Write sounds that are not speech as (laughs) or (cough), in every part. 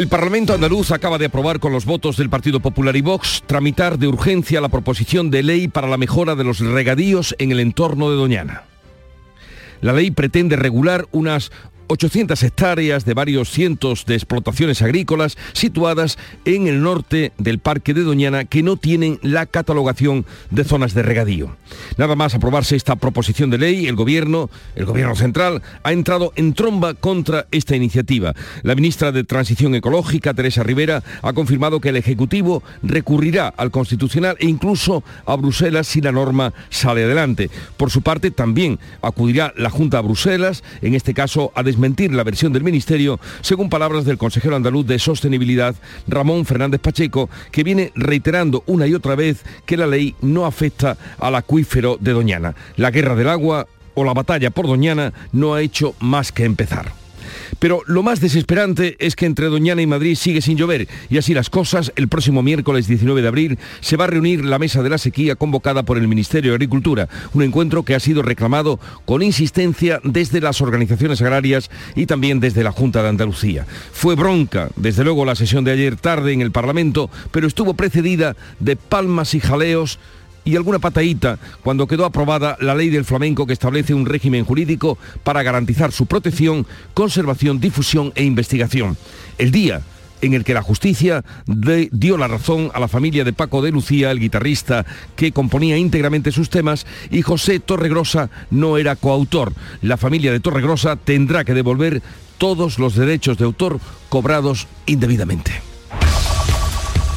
El Parlamento andaluz acaba de aprobar con los votos del Partido Popular y Vox tramitar de urgencia la proposición de ley para la mejora de los regadíos en el entorno de Doñana. La ley pretende regular unas 800 hectáreas de varios cientos de explotaciones agrícolas situadas en el norte del Parque de Doñana que no tienen la catalogación de zonas de regadío. Nada más aprobarse esta proposición de ley, el gobierno, el gobierno central, ha entrado en tromba contra esta iniciativa. La ministra de Transición Ecológica, Teresa Rivera, ha confirmado que el Ejecutivo recurrirá al Constitucional e incluso a Bruselas si la norma sale adelante. Por su parte, también acudirá la Junta a Bruselas, en este caso a mentir la versión del Ministerio, según palabras del consejero andaluz de Sostenibilidad, Ramón Fernández Pacheco, que viene reiterando una y otra vez que la ley no afecta al acuífero de Doñana. La guerra del agua o la batalla por Doñana no ha hecho más que empezar. Pero lo más desesperante es que entre Doñana y Madrid sigue sin llover y así las cosas, el próximo miércoles 19 de abril se va a reunir la mesa de la sequía convocada por el Ministerio de Agricultura, un encuentro que ha sido reclamado con insistencia desde las organizaciones agrarias y también desde la Junta de Andalucía. Fue bronca, desde luego, la sesión de ayer tarde en el Parlamento, pero estuvo precedida de palmas y jaleos y alguna patadita cuando quedó aprobada la ley del flamenco que establece un régimen jurídico para garantizar su protección, conservación, difusión e investigación. El día en el que la justicia dio la razón a la familia de Paco de Lucía, el guitarrista que componía íntegramente sus temas, y José Torregrosa no era coautor. La familia de Torregrosa tendrá que devolver todos los derechos de autor cobrados indebidamente.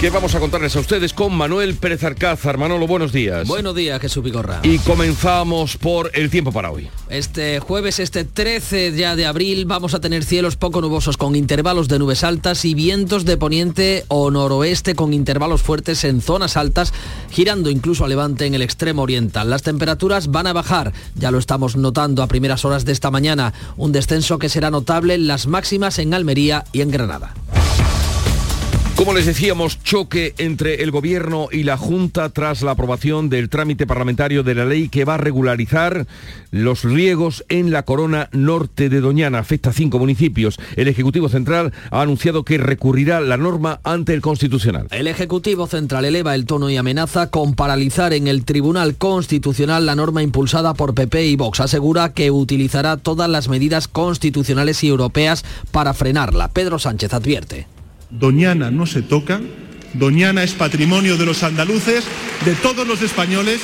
¿Qué vamos a contarles a ustedes con Manuel Pérez Arcázar? Manolo, buenos días. Buenos días, Jesús Vigorra. Y comenzamos por el tiempo para hoy. Este jueves, este 13 ya de abril, vamos a tener cielos poco nubosos con intervalos de nubes altas y vientos de poniente o noroeste con intervalos fuertes en zonas altas, girando incluso a levante en el extremo oriental. Las temperaturas van a bajar, ya lo estamos notando a primeras horas de esta mañana, un descenso que será notable en las máximas en Almería y en Granada. Como les decíamos, choque entre el Gobierno y la Junta tras la aprobación del trámite parlamentario de la ley que va a regularizar los riegos en la corona norte de Doñana. Afecta a cinco municipios. El Ejecutivo Central ha anunciado que recurrirá la norma ante el Constitucional. El Ejecutivo Central eleva el tono y amenaza con paralizar en el Tribunal Constitucional la norma impulsada por PP y Vox. Asegura que utilizará todas las medidas constitucionales y europeas para frenarla. Pedro Sánchez advierte. Doñana no se toca, Doñana es patrimonio de los andaluces, de todos los españoles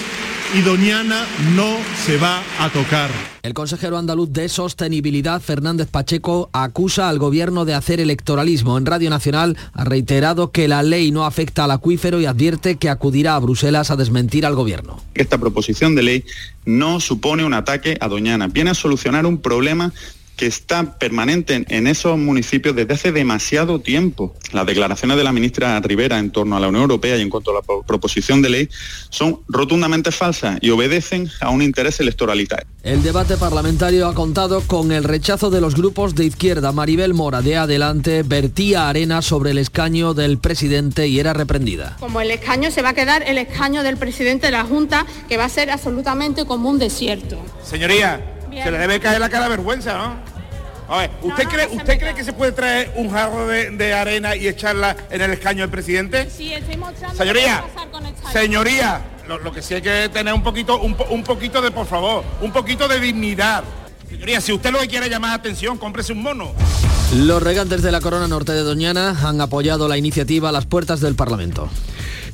y Doñana no se va a tocar. El consejero andaluz de Sostenibilidad, Fernández Pacheco, acusa al gobierno de hacer electoralismo. En Radio Nacional ha reiterado que la ley no afecta al acuífero y advierte que acudirá a Bruselas a desmentir al gobierno. Esta proposición de ley no supone un ataque a Doñana, viene a solucionar un problema que está permanente en esos municipios desde hace demasiado tiempo. Las declaraciones de la ministra Rivera en torno a la Unión Europea y en cuanto a la proposición de ley son rotundamente falsas y obedecen a un interés electoralitario. El debate parlamentario ha contado con el rechazo de los grupos de izquierda. Maribel Mora de Adelante vertía arena sobre el escaño del presidente y era reprendida. Como el escaño se va a quedar el escaño del presidente de la Junta, que va a ser absolutamente como un desierto. Señoría, se le debe caer la cara vergüenza, ¿no? ¿usted, cree, ¿usted cree que se puede traer un jarro de, arena y echarla en el escaño del presidente? Sí, estoy mostrando Señoría, señoría, lo, que sí hay que tener un poquito, un, un poquito de, por favor, un poquito de dignidad. Señoría, si usted lo que quiere llamar atención, cómprese un mono. Los regantes de la Corona Norte de Doñana han apoyado la iniciativa a las puertas del Parlamento.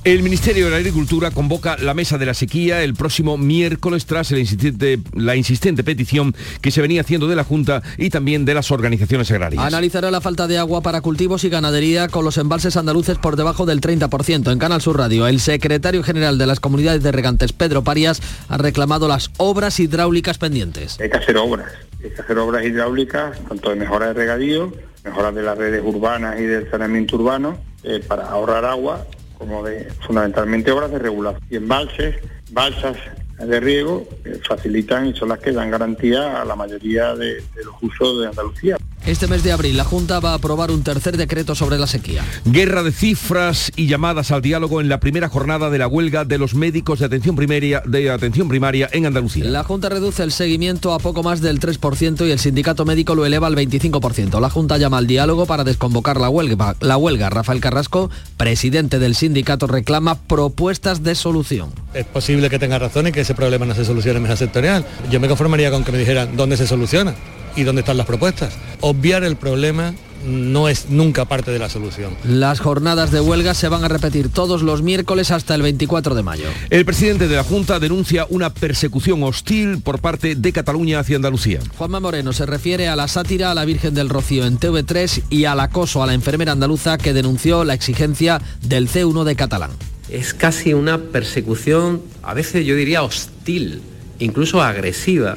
El Ministerio de la Agricultura convoca la mesa de la sequía el próximo miércoles tras la insistente petición que se venía haciendo de la Junta y también de las organizaciones agrarias. Analizará la falta de agua para cultivos y ganadería con los embalses andaluces por debajo del 30%. En Canal Sur Radio, el secretario general de las comunidades de regantes, Pedro Parias, ha reclamado las obras hidráulicas pendientes. Hay que hacer obras Hay que hacer obras hidráulicas, tanto de mejora de regadío, mejora de las redes urbanas y del saneamiento urbano, eh, para ahorrar agua, como de fundamentalmente obras de regulación. Y embalses, balsas de riego eh, facilitan y son las que dan garantía a la mayoría de, de los usos de Andalucía. Este mes de abril la Junta va a aprobar un tercer decreto sobre la sequía. Guerra de cifras y llamadas al diálogo en la primera jornada de la huelga de los médicos de atención primaria, de atención primaria en Andalucía. La Junta reduce el seguimiento a poco más del 3% y el sindicato médico lo eleva al 25%. La Junta llama al diálogo para desconvocar la huelga. La huelga, Rafael Carrasco, presidente del sindicato, reclama propuestas de solución. Es posible que tenga razón y que ese problema no se solucione en mesa sectorial. Yo me conformaría con que me dijeran dónde se soluciona y dónde están las propuestas. Obviar el problema no es nunca parte de la solución. Las jornadas de huelga se van a repetir todos los miércoles hasta el 24 de mayo. El presidente de la Junta denuncia una persecución hostil por parte de Cataluña hacia Andalucía. Juanma Moreno se refiere a la sátira a la Virgen del Rocío en TV3 y al acoso a la enfermera andaluza que denunció la exigencia del C1 de catalán. Es casi una persecución, a veces yo diría hostil, incluso agresiva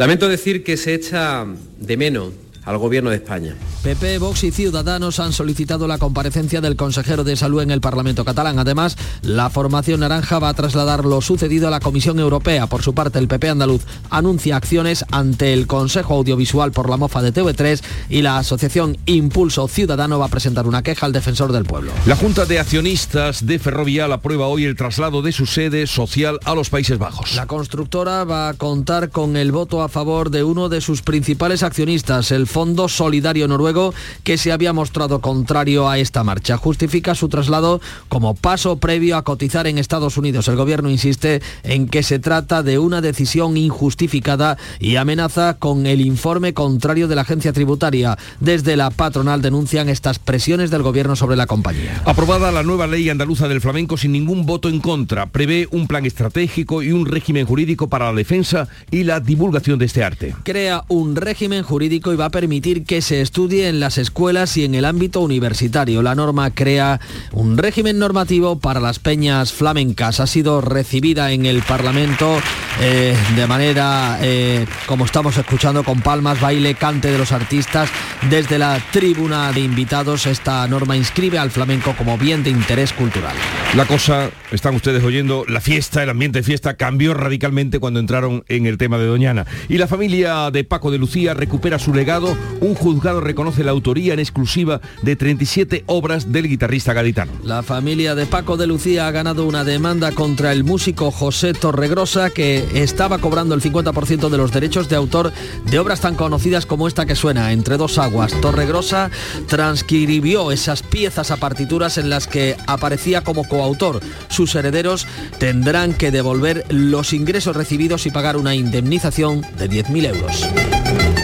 Lamento decir que se echa de menos al Gobierno de España. PP, Vox y Ciudadanos han solicitado la comparecencia del consejero de Salud en el Parlamento catalán. Además, la formación naranja va a trasladar lo sucedido a la Comisión Europea. Por su parte, el PP andaluz anuncia acciones ante el Consejo Audiovisual por la mofa de TV3 y la Asociación Impulso Ciudadano va a presentar una queja al defensor del pueblo. La Junta de Accionistas de Ferrovial aprueba hoy el traslado de su sede social a los Países Bajos. La constructora va a contar con el voto a favor de uno de sus principales accionistas, el Fondo Solidario Noruego que se había mostrado contrario a esta marcha. Justifica su traslado como paso previo a cotizar en Estados Unidos. El gobierno insiste en que se trata de una decisión injustificada y amenaza con el informe contrario de la agencia tributaria. Desde la patronal denuncian estas presiones del gobierno sobre la compañía. Aprobada la nueva ley andaluza del flamenco sin ningún voto en contra. Prevé un plan estratégico y un régimen jurídico para la defensa y la divulgación de este arte. Crea un régimen jurídico y va a permitir que se estudie en las escuelas y en el ámbito universitario. La norma crea un régimen normativo para las peñas flamencas. Ha sido recibida en el Parlamento eh, de manera, eh, como estamos escuchando, con palmas, baile, cante de los artistas. Desde la tribuna de invitados, esta norma inscribe al flamenco como bien de interés cultural. La cosa, están ustedes oyendo, la fiesta, el ambiente de fiesta cambió radicalmente cuando entraron en el tema de Doñana. Y la familia de Paco de Lucía recupera su legado. Un juzgado reconoce la autoría en exclusiva de 37 obras del guitarrista gaditano. La familia de Paco de Lucía ha ganado una demanda contra el músico José Torregrosa que estaba cobrando el 50% de los derechos de autor de obras tan conocidas como esta que suena, Entre dos aguas. Torregrosa transcribió esas piezas a partituras en las que aparecía como coautor. Sus herederos tendrán que devolver los ingresos recibidos y pagar una indemnización de 10.000 euros.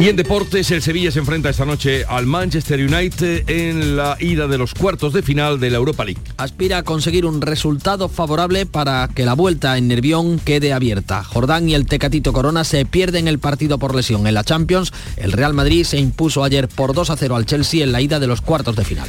Y en deportes, el Sevilla se enfrenta esta noche al Manchester United en la ida de los cuartos de final de la Europa League. Aspira a conseguir un resultado favorable para que la vuelta en Nervión quede abierta. Jordán y el Tecatito Corona se pierden el partido por lesión. En la Champions, el Real Madrid se impuso ayer por 2 a 0 al Chelsea en la ida de los cuartos de final.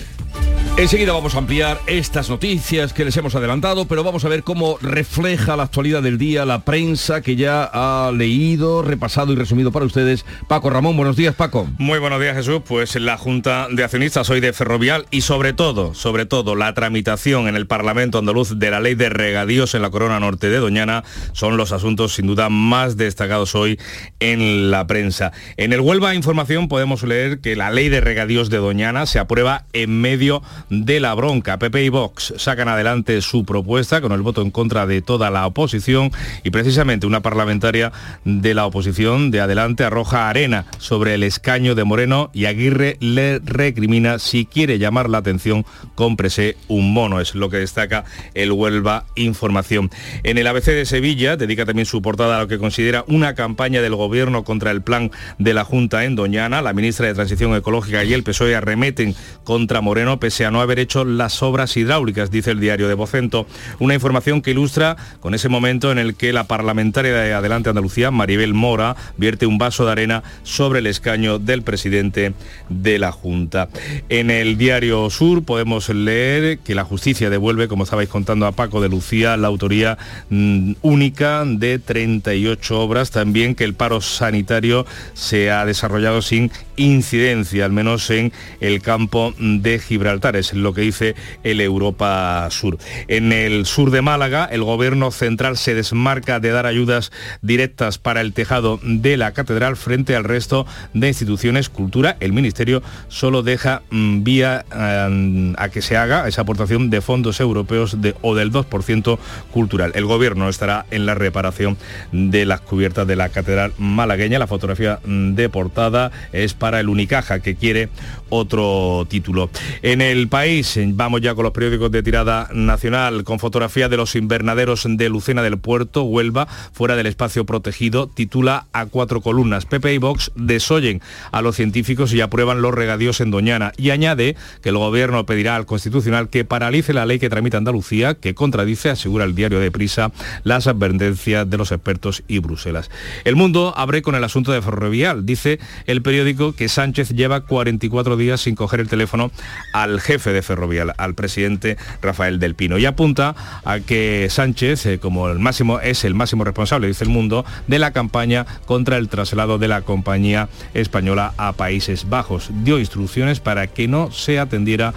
Enseguida vamos a ampliar estas noticias que les hemos adelantado, pero vamos a ver cómo refleja la actualidad del día la prensa que ya ha leído, repasado y resumido para ustedes. Paco Ramón, buenos días Paco. Muy buenos días Jesús, pues la Junta de Accionistas hoy de Ferrovial y sobre todo, sobre todo la tramitación en el Parlamento andaluz de la ley de regadíos en la corona norte de Doñana son los asuntos sin duda más destacados hoy en la prensa. En el Huelva Información podemos leer que la ley de regadíos de Doñana se aprueba en medio de la bronca. PP y Vox sacan adelante su propuesta con el voto en contra de toda la oposición y precisamente una parlamentaria de la oposición de adelante arroja arena sobre el escaño de Moreno y Aguirre le recrimina si quiere llamar la atención, cómprese un mono. Es lo que destaca el Huelva Información. En el ABC de Sevilla dedica también su portada a lo que considera una campaña del gobierno contra el plan de la Junta en Doñana. La ministra de Transición Ecológica y el PSOE arremeten contra Moreno pese a no no haber hecho las obras hidráulicas, dice el diario de Vocento. Una información que ilustra con ese momento en el que la parlamentaria de Adelante Andalucía, Maribel Mora, vierte un vaso de arena sobre el escaño del presidente de la Junta. En el diario Sur podemos leer que la justicia devuelve, como estabais contando a Paco de Lucía, la autoría mm, única de 38 obras. También que el paro sanitario se ha desarrollado sin incidencia, al menos en el campo de Gibraltar, lo que dice el Europa Sur. En el sur de Málaga, el gobierno central se desmarca de dar ayudas directas para el tejado de la catedral frente al resto de instituciones cultura. El ministerio solo deja mm, vía mm, a que se haga esa aportación de fondos europeos o del 2% cultural. El gobierno estará en la reparación de las cubiertas de la catedral malagueña. La fotografía mm, de portada es para el Unicaja, que quiere otro título. En el vamos ya con los periódicos de tirada nacional, con fotografía de los invernaderos de Lucena del Puerto, Huelva, fuera del espacio protegido, titula a cuatro columnas. Pepe y Vox desoyen a los científicos y aprueban los regadíos en Doñana y añade que el gobierno pedirá al Constitucional que paralice la ley que tramita Andalucía, que contradice, asegura el diario de Prisa, las advertencias de los expertos y Bruselas. El mundo abre con el asunto de Ferrovial. Dice el periódico que Sánchez lleva 44 días sin coger el teléfono al jefe de Ferrovial, al presidente Rafael del Pino. Y apunta a que Sánchez, eh, como el máximo, es el máximo responsable, dice el mundo, de la campaña contra el traslado de la compañía española a Países Bajos. Dio instrucciones para que no se atendiera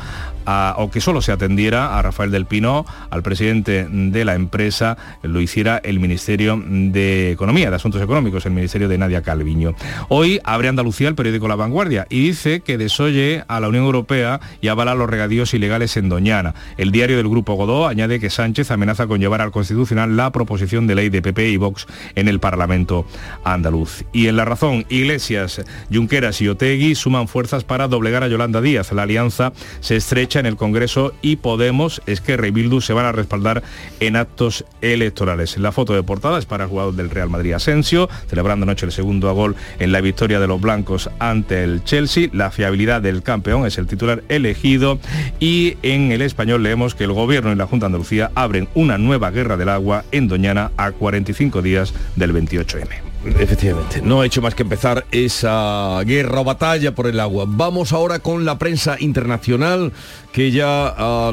o que solo se atendiera a Rafael del Pino, al presidente de la empresa, lo hiciera el Ministerio de Economía, de Asuntos Económicos, el Ministerio de Nadia Calviño. Hoy abre Andalucía el periódico La Vanguardia y dice que desoye a la Unión Europea y avala los regadíos ilegales en Doñana. El diario del Grupo Godó añade que Sánchez amenaza con llevar al Constitucional la proposición de ley de PP y Vox en el Parlamento andaluz. Y en la razón, Iglesias, Junqueras y Otegui suman fuerzas para doblegar a Yolanda Díaz. La alianza se estrecha en el Congreso y Podemos, es que y Bildu se van a respaldar en actos electorales. La foto de portada es para el jugador del Real Madrid Asensio, celebrando anoche el segundo a gol en la victoria de los blancos ante el Chelsea. La fiabilidad del campeón es el titular elegido y en el español leemos que el gobierno y la Junta de Andalucía abren una nueva guerra del agua en Doñana a 45 días del 28M. Efectivamente, no ha hecho más que empezar esa guerra o batalla por el agua. Vamos ahora con la prensa internacional que ya ha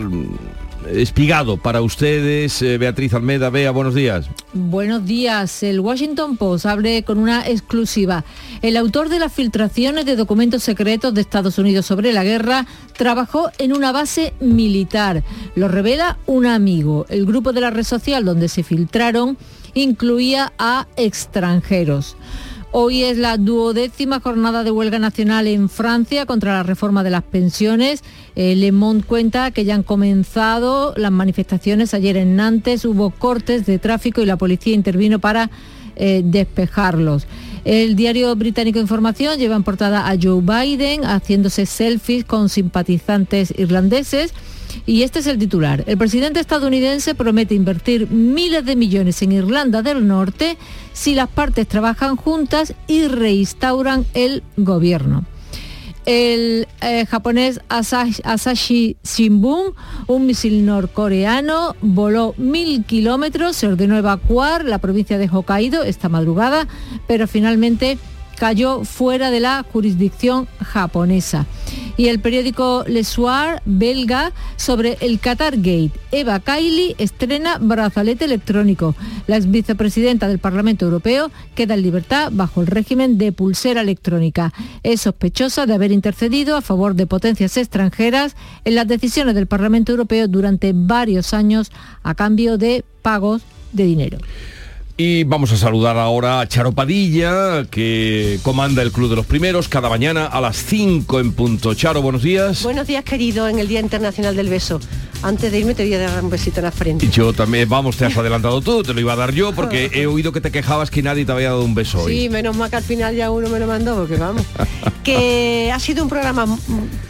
espigado para ustedes. Eh, Beatriz Almeda, Bea, buenos días. Buenos días. El Washington Post abre con una exclusiva. El autor de las filtraciones de documentos secretos de Estados Unidos sobre la guerra trabajó en una base militar. Lo revela un amigo. El grupo de la red social donde se filtraron incluía a extranjeros. Hoy es la duodécima jornada de huelga nacional en Francia contra la reforma de las pensiones. Eh, Le Monde cuenta que ya han comenzado las manifestaciones. Ayer en Nantes hubo cortes de tráfico y la policía intervino para eh, despejarlos. El diario británico Información lleva en portada a Joe Biden haciéndose selfies con simpatizantes irlandeses. Y este es el titular. El presidente estadounidense promete invertir miles de millones en Irlanda del Norte si las partes trabajan juntas y reinstauran el gobierno. El eh, japonés Asahi, Shimbun, un misil norcoreano, voló mil kilómetros, se ordenó evacuar la provincia de Hokkaido esta madrugada, pero finalmente cayó fuera de la jurisdicción japonesa. Y el periódico Le Soir belga sobre el Qatar Gate. Eva Kaili estrena brazalete electrónico. La ex vicepresidenta del Parlamento Europeo queda en libertad bajo el régimen de pulsera electrónica. Es sospechosa de haber intercedido a favor de potencias extranjeras en las decisiones del Parlamento Europeo durante varios años a cambio de pagos de dinero. Y vamos a saludar ahora a Charo Padilla, que comanda el Club de los Primeros cada mañana a las 5 en punto. Charo, buenos días. Buenos días, querido, en el Día Internacional del Beso. antes de irme te voy a dar un besito en la frente. Y yo también, vamos, te has (laughs) adelantado tú, te lo iba a dar yo porque he (laughs) oído que te quejabas que nadie te había dado un beso hoy. Sí, menos mal que al final ya uno me lo mandó, porque vamos. (laughs) que ha sido un programa, mm,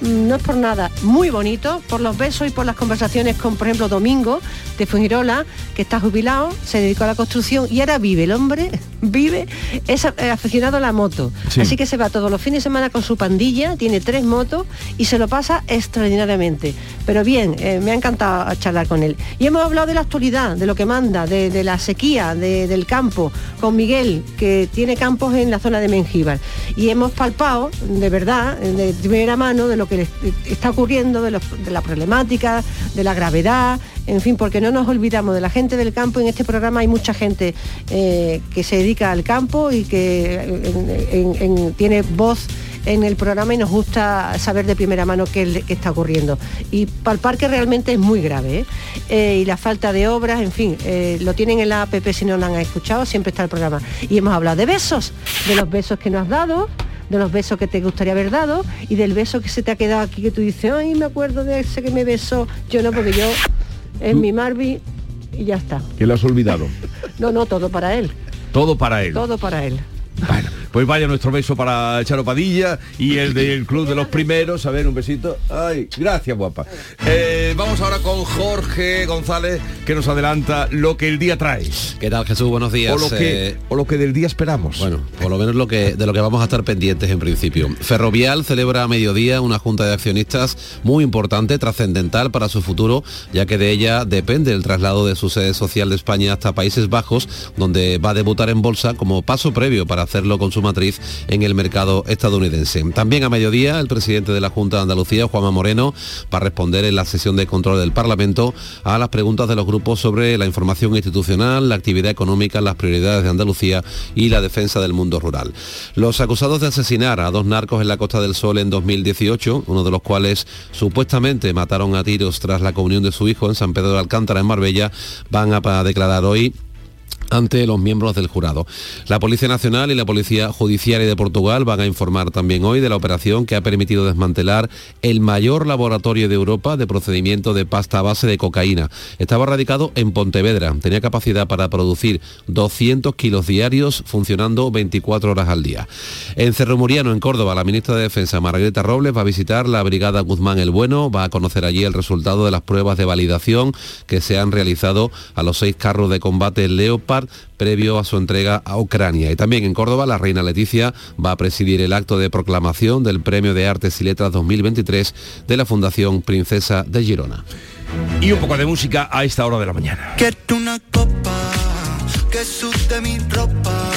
mm, no es por nada, muy bonito, por los besos y por las conversaciones con, por ejemplo, Domingo de Fuengirola, que está jubilado, se dedicó a la construcción y ahora vive, el hombre (laughs) vive, es eh, aficionado a la moto. Sí. Así que se va todos los fines de semana con su pandilla, tiene tres motos y se lo pasa extraordinariamente. Pero bien, eh, me ha encantado charlar con él. Y hemos hablado de la actualidad, de lo que manda, de, de la sequía, de- del campo, con Miguel, que tiene campos en la zona de Mengíbar. Y hemos palpado, de verdad, de primera mano, de lo que le está ocurriendo, de, los- de la problemática, de la gravedad, en fin, porque no nos olvidamos de la gente del campo. En este programa hay mucha gente eh, que se dedica al campo y que en- en- en- tiene voz en el programa y nos gusta saber de primera mano qué, es- qué está ocurriendo. Y palpar que realmente es muy grave. ¿eh? Eh, y la falta de obras, en fin, lo tienen en la app si no lo han escuchado, siempre está el programa. Y hemos hablado de besos, de los besos que nos has dado de los besos que te gustaría haber dado y del beso que se te ha quedado aquí que tú dices, ay, me acuerdo de ese que me besó. Yo no, porque yo es mi Marvi y ya está. Que lo has olvidado. (laughs) No, no, todo para él. Todo para él. Todo para él. Pues vaya nuestro beso para Charo Padilla y el del Club de los Primeros. A ver, un besito. Ay, gracias, guapa. Eh, vamos ahora con Jorge González, que nos adelanta lo que el día trae. ¿Qué tal Jesús? Buenos días. O lo que, Eh, o lo que del día esperamos. Bueno, por lo menos lo que, de lo que vamos a estar pendientes en principio. Ferrovial celebra a mediodía una junta de accionistas muy importante, trascendental para su futuro, ya que de ella depende el traslado de su sede social de España hasta Países Bajos, donde va a debutar en bolsa como paso previo para hacerlo con su matriz en el mercado estadounidense. También a mediodía el presidente de la Junta de Andalucía, Juanma Moreno, va a responder en la sesión de control del Parlamento a las preguntas de los grupos sobre la información institucional, la actividad económica, las prioridades de Andalucía y la defensa del mundo rural. Los acusados de asesinar a dos narcos en la Costa del Sol en 2018, uno de los cuales supuestamente mataron a tiros tras la comunión de su hijo en San Pedro de Alcántara, en Marbella, van a declarar hoy ante los miembros del jurado. La Policía Nacional y la Policía Judiciaria de Portugal van a informar también hoy de la operación que ha permitido desmantelar el mayor laboratorio de Europa de procedimiento de pasta base de cocaína. Estaba radicado en Pontevedra. Tenía capacidad para producir 200 kilos diarios funcionando 24 horas al día. En Cerro Muriano, en Córdoba, la ministra de Defensa, Margarita Robles, va a visitar la Brigada Guzmán el Bueno, va a conocer allí el resultado de las pruebas de validación que se han realizado a los seis carros de combate Leopard previo a su entrega a Ucrania. Y también en Córdoba, la reina Leticia va a presidir el acto de proclamación del Premio de Artes y Letras 2023 de la Fundación Princesa de Girona. Y un poco de música a esta hora de la mañana. Quiero una copa que sude mi ropa.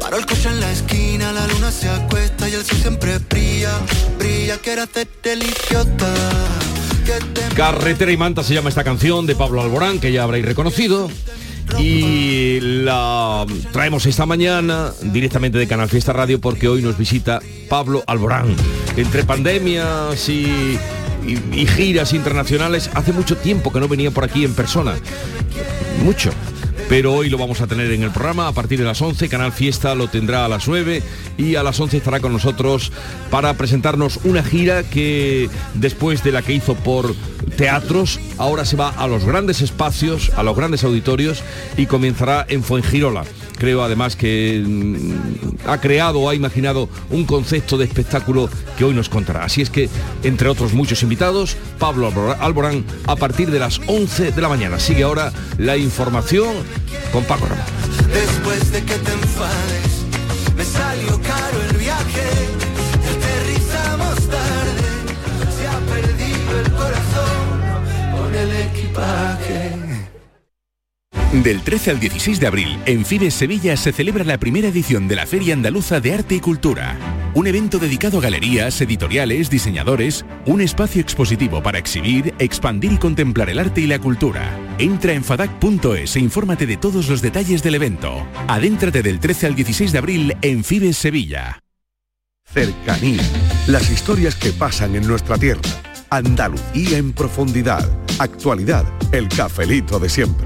Paro el coche en la esquina, la luna se acuesta y el sol siempre brilla, brilla. Quiero hacerte el idiota. Que te Carretera y Manta se llama esta canción de Pablo Alborán, que ya habréis reconocido. Y la traemos esta mañana directamente de Canal Fiesta Radio porque hoy nos visita Pablo Alborán. Entre pandemias y, giras internacionales, hace mucho tiempo que no venía por aquí en persona. Mucho. Pero hoy lo vamos a tener en el programa a partir de las 11. Canal Fiesta lo tendrá a las 9 y a las 11 estará con nosotros para presentarnos una gira que después de la que hizo por teatros, ahora se va a los grandes espacios, a los grandes auditorios y comenzará en Fuengirola. Creo además que mm, ha creado o ha imaginado un concepto de espectáculo que hoy nos contará. Así es que, entre otros muchos invitados, Pablo Alborán a partir de las 11 de la mañana. Sigue ahora la información con Paco. Después de que te enfades, me salió caro el viaje. Aterrizamos tarde, se ha perdido el corazón con el equipaje. Del 13 al 16 de abril, en Fibes Sevilla se celebra la primera edición de la Feria Andaluza de Arte y Cultura. Un evento dedicado a galerías, editoriales, diseñadores, un espacio expositivo para exhibir, expandir y contemplar el arte y la cultura. Entra en fadac.es e infórmate de todos los detalles del evento. Adéntrate del 13 al 16 de abril en Fibes Sevilla. Cercanía. Las historias que pasan en nuestra tierra. Andalucía en profundidad. Actualidad. El cafelito de siempre.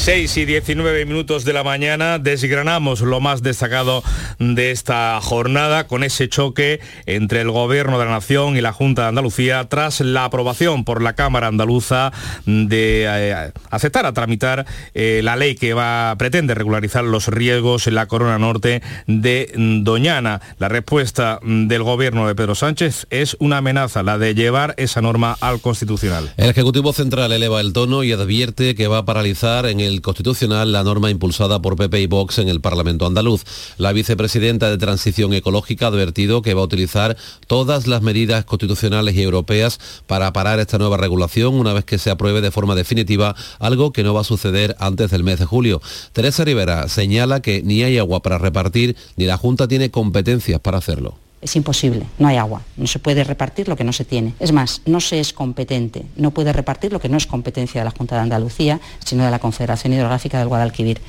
6 y 19 minutos de la mañana desgranamos lo más destacado de esta jornada con ese choque entre el Gobierno de la Nación y la Junta de Andalucía tras la aprobación por la Cámara Andaluza de eh, aceptar a tramitar eh, la ley que va, pretende regularizar los riesgos en la corona norte de Doñana. La respuesta del Gobierno de Pedro Sánchez es una amenaza, la de llevar esa norma al Constitucional. El Ejecutivo Central eleva el tono y advierte que va a paralizar en el Constitucional la norma impulsada por PP y Vox en el Parlamento andaluz. La vicepresidenta de Transición Ecológica ha advertido que va a utilizar todas las medidas constitucionales y europeas para parar esta nueva regulación una vez que se apruebe de forma definitiva, algo que no va a suceder antes del mes de julio. Teresa Rivera señala que ni hay agua para repartir ni la Junta tiene competencias para hacerlo. Es imposible, no hay agua, no se puede repartir lo que no se tiene. Es más, no se es competente, no puede repartir lo que no es competencia de la Junta de Andalucía, sino de la Confederación Hidrográfica del Guadalquivir.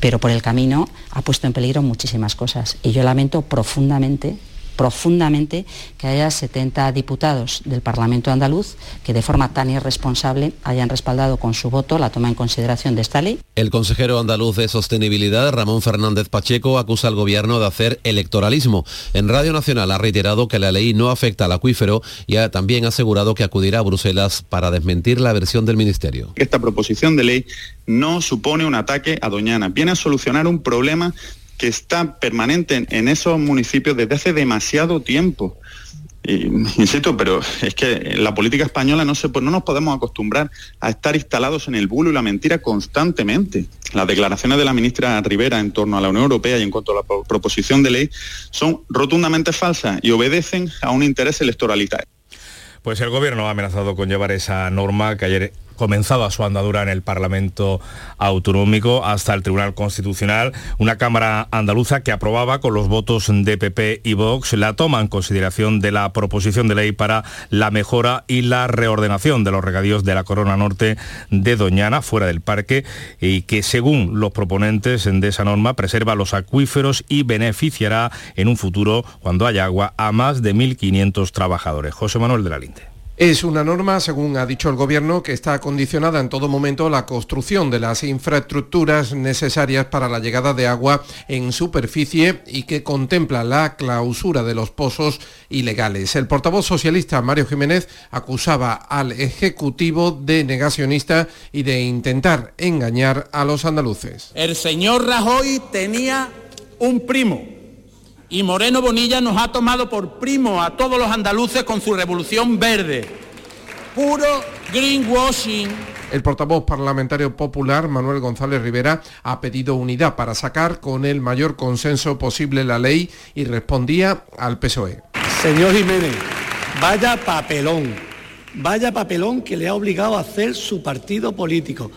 Pero por el camino ha puesto en peligro muchísimas cosas y yo lamento profundamente profundamente que haya 70 diputados del Parlamento andaluz que de forma tan irresponsable hayan respaldado con su voto la toma en consideración de esta ley. El consejero andaluz de Sostenibilidad, Ramón Fernández Pacheco, acusa al gobierno de hacer electoralismo. En Radio Nacional ha reiterado que la ley no afecta al acuífero y ha también asegurado que acudirá a Bruselas para desmentir la versión del Ministerio. Esta proposición de ley no supone un ataque a Doñana, viene a solucionar un problema que está permanente en, esos municipios desde hace demasiado tiempo. Insisto, pero es que la política española no, no nos podemos acostumbrar a estar instalados en el bulo y la mentira constantemente. Las declaraciones de la ministra Rivera en torno a la Unión Europea y en cuanto a la pro- proposición de ley son rotundamente falsas y obedecen a un interés electoralitario. Pues el gobierno ha amenazado con llevar esa norma que ayer comenzaba su andadura en el Parlamento Autonómico hasta el Tribunal Constitucional, una Cámara andaluza que aprobaba con los votos de PP y Vox la toma en consideración de la proposición de ley para la mejora y la reordenación de los regadíos de la Corona Norte de Doñana, fuera del parque, y que según los proponentes de esa norma preserva los acuíferos y beneficiará en un futuro, cuando haya agua, a más de 1.500 trabajadores. José Manuel de la Linde. Es una norma, según ha dicho el Gobierno, que está condicionada en todo momento la construcción de las infraestructuras necesarias para la llegada de agua en superficie y que contempla la clausura de los pozos ilegales. El portavoz socialista Mario Jiménez acusaba al Ejecutivo de negacionista y de intentar engañar a los andaluces. El señor Rajoy tenía un primo y Moreno Bonilla nos ha tomado por primo a todos los andaluces con su revolución verde. Puro greenwashing. El portavoz parlamentario popular, Manuel González Rivera, ha pedido unidad para sacar con el mayor consenso posible la ley y respondía al PSOE. Señor Jiménez, vaya papelón, vaya papelón que le ha obligado a hacer su partido político.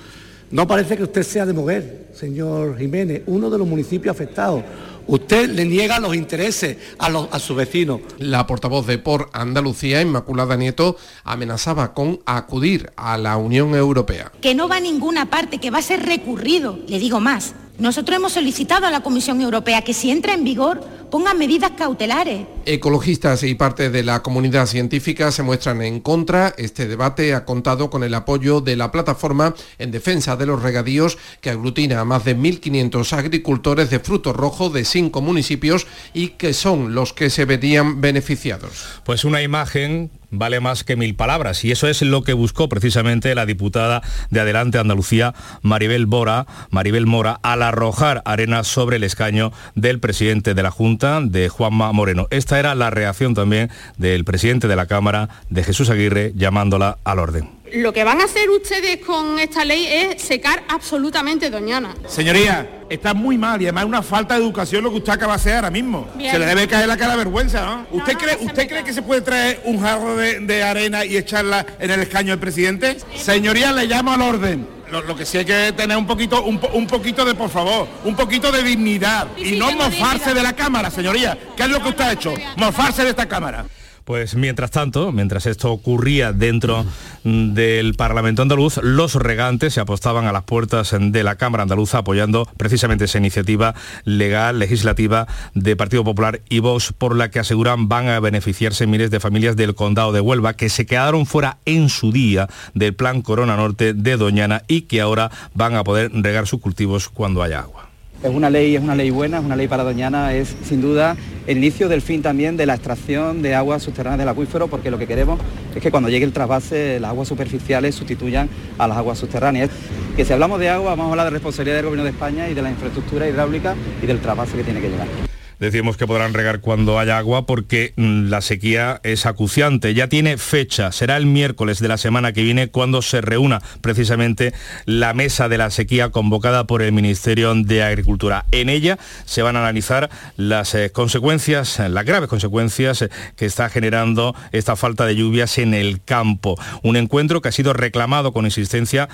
No parece que usted sea de Moguer, señor Jiménez, uno de los municipios afectados. Usted le niega los intereses a, los, a sus vecinos. La portavoz de Por Andalucía, Inmaculada Nieto, amenazaba con acudir a la Unión Europea. que no va a ninguna parte, que va a ser recurrido. Le digo más, nosotros hemos solicitado a la Comisión Europea que si entra en vigor pongan medidas cautelares. Ecologistas y parte de la comunidad científica se muestran en contra. Este debate ha contado con el apoyo de la plataforma en defensa de los regadíos que aglutina a más de 1.500 agricultores de frutos rojos de cinco municipios y que son los que se verían beneficiados. Pues una imagen vale más que mil palabras y eso es lo que buscó precisamente la diputada de Adelante Andalucía, Maribel Bora, Maribel Mora, al arrojar arena sobre el escaño del presidente de la Junta, de Juanma Moreno. Esta era la reacción también del presidente de la Cámara, de Jesús Aguirre, llamándola al orden. Lo que van a hacer ustedes con esta ley es secar absolutamente Doñana. Señoría, está muy mal y además es una falta de educación lo que usted acaba de hacer ahora mismo. Bien. Se le debe caer la cara de vergüenza, ¿no? ¿Usted, cree, ¿usted cree que se puede traer un jarro de, de arena y echarla en el escaño del presidente? Señoría, le llamo al orden. lo, lo que sí hay que tener un poquito, un, po- un poquito de, por favor, un poquito de dignidad y no mofarse de la cámara, señoría. ¿Qué es lo que usted ha hecho? Mofarse de esta cámara. Pues mientras tanto, mientras esto ocurría dentro del Parlamento andaluz, los regantes se apostaban a las puertas de la Cámara andaluza apoyando precisamente esa iniciativa legal, legislativa de Partido Popular y Vox, por la que aseguran van a beneficiarse miles de familias del condado de Huelva que se quedaron fuera en su día del plan Corona Norte de Doñana y que ahora van a poder regar sus cultivos cuando haya agua. Es una ley, es una ley buena, es una ley para Doñana, es sin duda el inicio del fin también de la extracción de aguas subterráneas del acuífero, porque lo que queremos es que cuando llegue el trasvase las aguas superficiales sustituyan a las aguas subterráneas. Que si hablamos de agua vamos a hablar de responsabilidad del Gobierno de España y de la infraestructura hidráulica y del trasvase que tiene que llegar. Decimos que podrán regar cuando haya agua porque mm, la sequía es acuciante. Ya tiene fecha, será el miércoles de la semana que viene cuando se reúna precisamente la mesa de la sequía convocada por el Ministerio de Agricultura. En ella se van a analizar las eh, consecuencias, las graves consecuencias eh, que está generando esta falta de lluvias en el campo. Un encuentro que ha sido reclamado con insistencia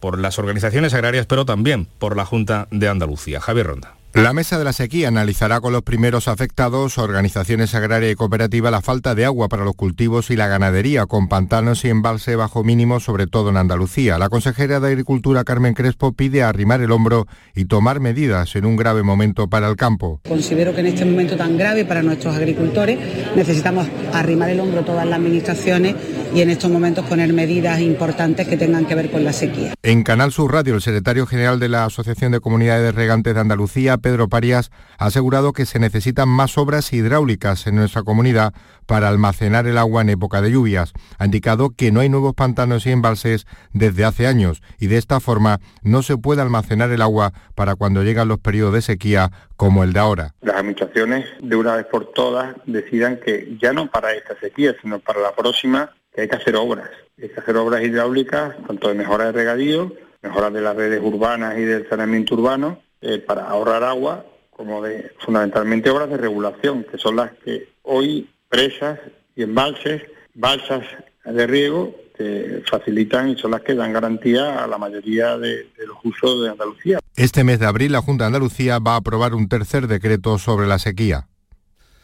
por las organizaciones agrarias, pero también por la Junta de Andalucía. Javier Ronda. La Mesa de la Sequía analizará con los primeros afectados, organizaciones agraria y cooperativa, la falta de agua para los cultivos y la ganadería, con pantanos y embalse bajo mínimo, sobre todo en Andalucía. La consejera de Agricultura, Carmen Crespo, pide arrimar el hombro y tomar medidas en un grave momento para el campo. Considero que en este momento tan grave para nuestros agricultores necesitamos arrimar el hombro todas las administraciones y en estos momentos poner medidas importantes que tengan que ver con la sequía. En Canal Sur Radio, el secretario general de la Asociación de Comunidades Regantes de Andalucía, Pedro Parias, ha asegurado que se necesitan más obras hidráulicas en nuestra comunidad para almacenar el agua en época de lluvias. Ha indicado que no hay nuevos pantanos y embalses desde hace años y de esta forma no se puede almacenar el agua para cuando llegan los periodos de sequía como el de ahora. Las administraciones de una vez por todas decidan que ya no para esta sequía, sino para la próxima, que hay que hacer obras. Hay que hacer obras hidráulicas, tanto de mejora de regadío, mejora de las redes urbanas y del saneamiento urbano, eh, para ahorrar agua, como de fundamentalmente obras de regulación, que son las que hoy presas y embalses, balsas de riego, que facilitan y son las que dan garantía a la mayoría de, de los usos de Andalucía. Este mes de abril la Junta de Andalucía va a aprobar un tercer decreto sobre la sequía.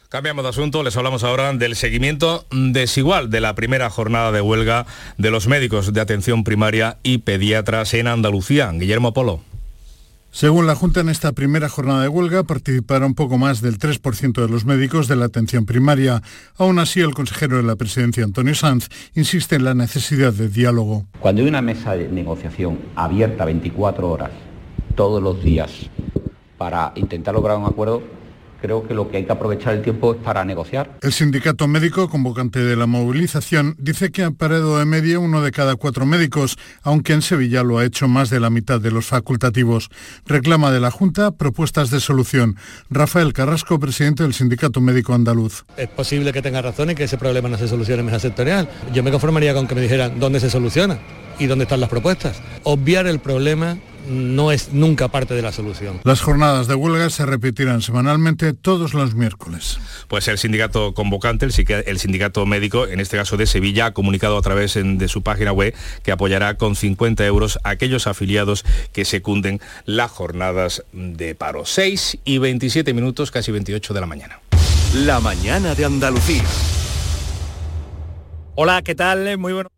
Cambiamos de asunto, les hablamos ahora del seguimiento desigual de la primera jornada de huelga de los médicos de atención primaria y pediatras en Andalucía. Guillermo Polo. Según la Junta, en esta primera jornada de huelga participaron poco más del 3% de los médicos de la atención primaria. Aún así, el consejero de la presidencia, Antonio Sanz, insiste en la necesidad de diálogo. Cuando hay una mesa de negociación abierta 24 horas, todos los días, para intentar lograr un acuerdo, creo que lo que hay que aprovechar el tiempo es para negociar. El sindicato médico, convocante de la movilización, dice que ha parado de media uno de cada cuatro médicos, aunque en Sevilla lo ha hecho más de la mitad de los facultativos. Reclama de la Junta propuestas de solución. Rafael Carrasco, presidente del Sindicato Médico Andaluz. Es posible que tenga razón y que ese problema no se solucione en mesa sectorial. Yo me conformaría con que me dijeran dónde se soluciona y dónde están las propuestas. Obviar el problema no es nunca parte de la solución. Las jornadas de huelga se repetirán semanalmente todos los miércoles. Pues el sindicato convocante, el, el sindicato médico, en este caso de Sevilla, ha comunicado a través de su página web que apoyará con 50 euros a aquellos afiliados que secunden las jornadas de paro. 6 y 27 minutos, casi 28 de la mañana. La mañana de Andalucía. Hola, ¿qué tal? Muy bueno.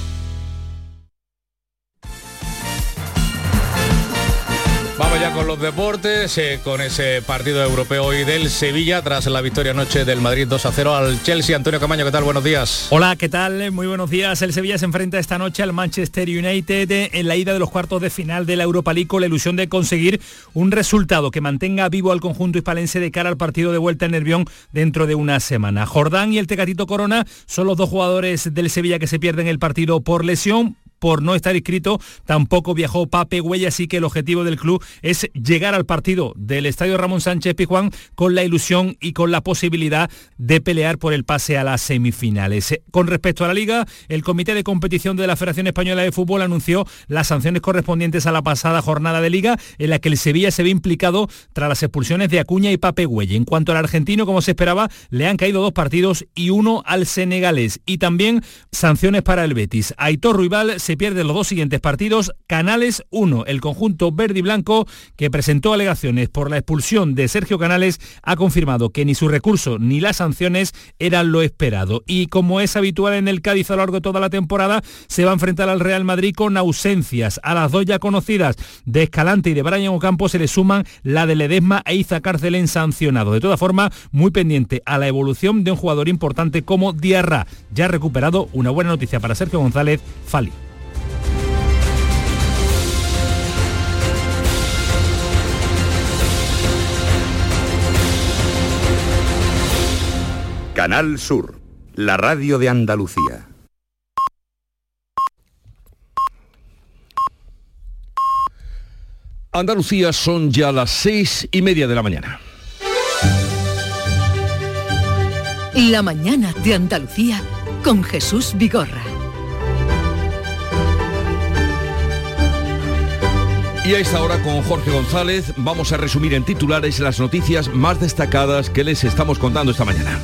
Con los deportes, eh, con ese partido europeo hoy del Sevilla, tras la victoria anoche del Madrid 2 a 0 al Chelsea. Antonio Camaño, ¿qué tal? Buenos días. Hola, ¿qué tal? Muy buenos días. El Sevilla se enfrenta esta noche al Manchester United en la ida de los cuartos de final de la Europa League con la ilusión de conseguir un resultado que mantenga vivo al conjunto hispalense de cara al partido de vuelta en Nervión dentro de una semana. Jordán y el Tecatito Corona son los dos jugadores del Sevilla que se pierden el partido por lesión por no estar inscrito tampoco viajó Pape Huella, así que el objetivo del club es llegar al partido del Estadio Ramón Sánchez Pijuán con la ilusión y con la posibilidad de pelear por el pase a las semifinales. Con respecto a la liga, el Comité de Competición de la Federación Española de Fútbol anunció las sanciones correspondientes a la pasada jornada de liga en la que el Sevilla se ve implicado tras las expulsiones de Acuña y Pape Güelle. En cuanto al argentino, como se esperaba, le han caído dos partidos y uno al senegalés. Y también sanciones para el Betis. Aitor Ruibal pierde los dos siguientes partidos. Canales 1, el conjunto verde y blanco que presentó alegaciones por la expulsión de Sergio Canales ha confirmado que ni su recurso ni las sanciones eran lo esperado. Y como es habitual en el Cádiz a lo largo de toda la temporada, se va a enfrentar al Real Madrid con ausencias. A las dos ya conocidas de Escalante y de Brian Ocampo se le suman la de Ledesma e Iza Cárcel sancionado. De todas formas, muy pendiente a la evolución de un jugador importante como Diarra. Ya recuperado una buena noticia para Sergio González, Fali. Canal Sur, la radio de Andalucía. Andalucía son ya las seis y media de la mañana. La mañana de Andalucía con Jesús Vigorra. Y a esta hora con Jorge González vamos a resumir en titulares las noticias más destacadas que les estamos contando esta mañana.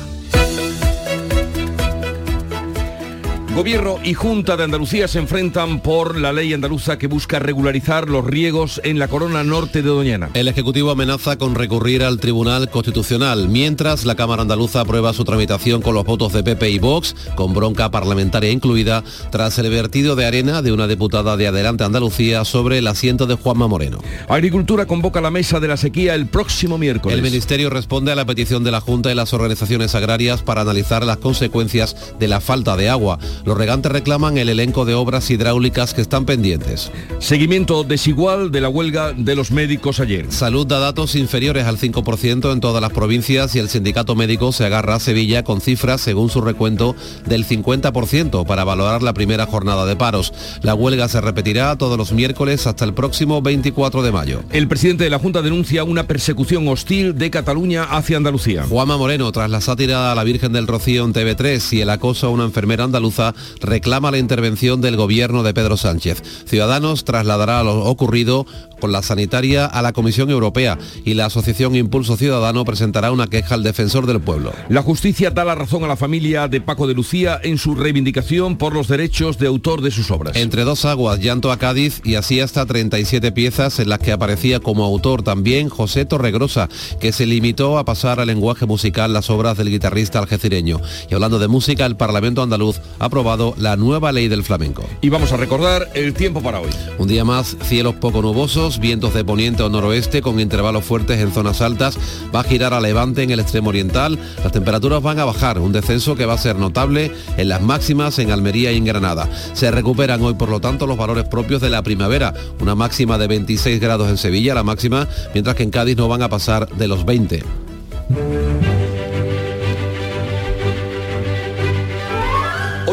Gobierno y Junta de Andalucía se enfrentan por la ley andaluza que busca regularizar los riegos en la corona norte de Doñana. El Ejecutivo amenaza con recurrir al Tribunal Constitucional, mientras la Cámara Andaluza aprueba su tramitación con los votos de PP y Vox, con bronca parlamentaria incluida, tras el vertido de arena de una diputada de Adelante Andalucía sobre el asiento de Juanma Moreno. Agricultura convoca la mesa de la sequía el próximo miércoles. El Ministerio responde a la petición de la Junta y las organizaciones agrarias para analizar las consecuencias de la falta de agua. Los regantes reclaman el elenco de obras hidráulicas que están pendientes. Seguimiento desigual de la huelga de los médicos ayer. Salud da datos inferiores al 5% en todas las provincias y el sindicato médico se agarra a Sevilla con cifras, según su recuento, del 50% para valorar la primera jornada de paros. La huelga se repetirá todos los miércoles hasta el próximo 24 de mayo. El presidente de la Junta denuncia una persecución hostil de Cataluña hacia Andalucía. Juanma Moreno, tras la sátira a la Virgen del Rocío en TV3 y el acoso a una enfermera andaluza, reclama la intervención del gobierno de Pedro Sánchez. Ciudadanos trasladará lo ocurrido con la sanitaria a la Comisión Europea y la Asociación Impulso Ciudadano presentará una queja al defensor del pueblo. La justicia da la razón a la familia de Paco de Lucía en su reivindicación por los derechos de autor de sus obras. Entre dos aguas, llanto a Cádiz y así hasta 37 piezas en las que aparecía como autor también José Torregrosa, que se limitó a pasar al lenguaje musical las obras del guitarrista algecireño. Y hablando de música, el Parlamento andaluz ha aprobado la nueva ley del flamenco. Y vamos a recordar el tiempo para hoy. Un día más, cielos poco nubosos, vientos de poniente o noroeste con intervalos fuertes en zonas altas, va a girar a levante en el extremo oriental, las temperaturas van a bajar, un descenso que va a ser notable en las máximas en Almería y en Granada. Se recuperan hoy por lo tanto los valores propios de la primavera, una máxima de 26 grados en Sevilla, la máxima, mientras que en Cádiz no van a pasar de los 20.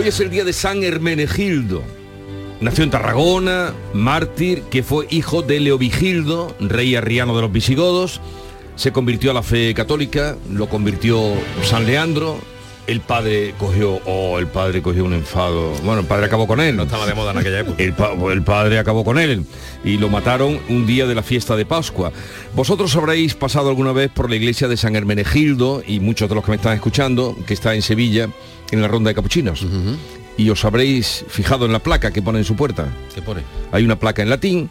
Hoy es el día de San Hermenegildo. Nació en Tarragona, mártir, que fue hijo de Leovigildo, rey arriano de los visigodos. Se convirtió a la fe católica, lo convirtió San Leandro. El padre cogió, oh, el padre cogió un enfado. Bueno, el padre acabó con él. No estaba de moda en aquella época. El, pa- el padre acabó con él y lo mataron un día de la fiesta de Pascua. Vosotros habréis pasado alguna vez por la iglesia de San Hermenegildo y muchos de los que me están escuchando, que está en Sevilla, en la ronda de capuchinos. Y os habréis fijado en la placa que pone en su puerta. ¿Qué pone? Hay una placa en latín,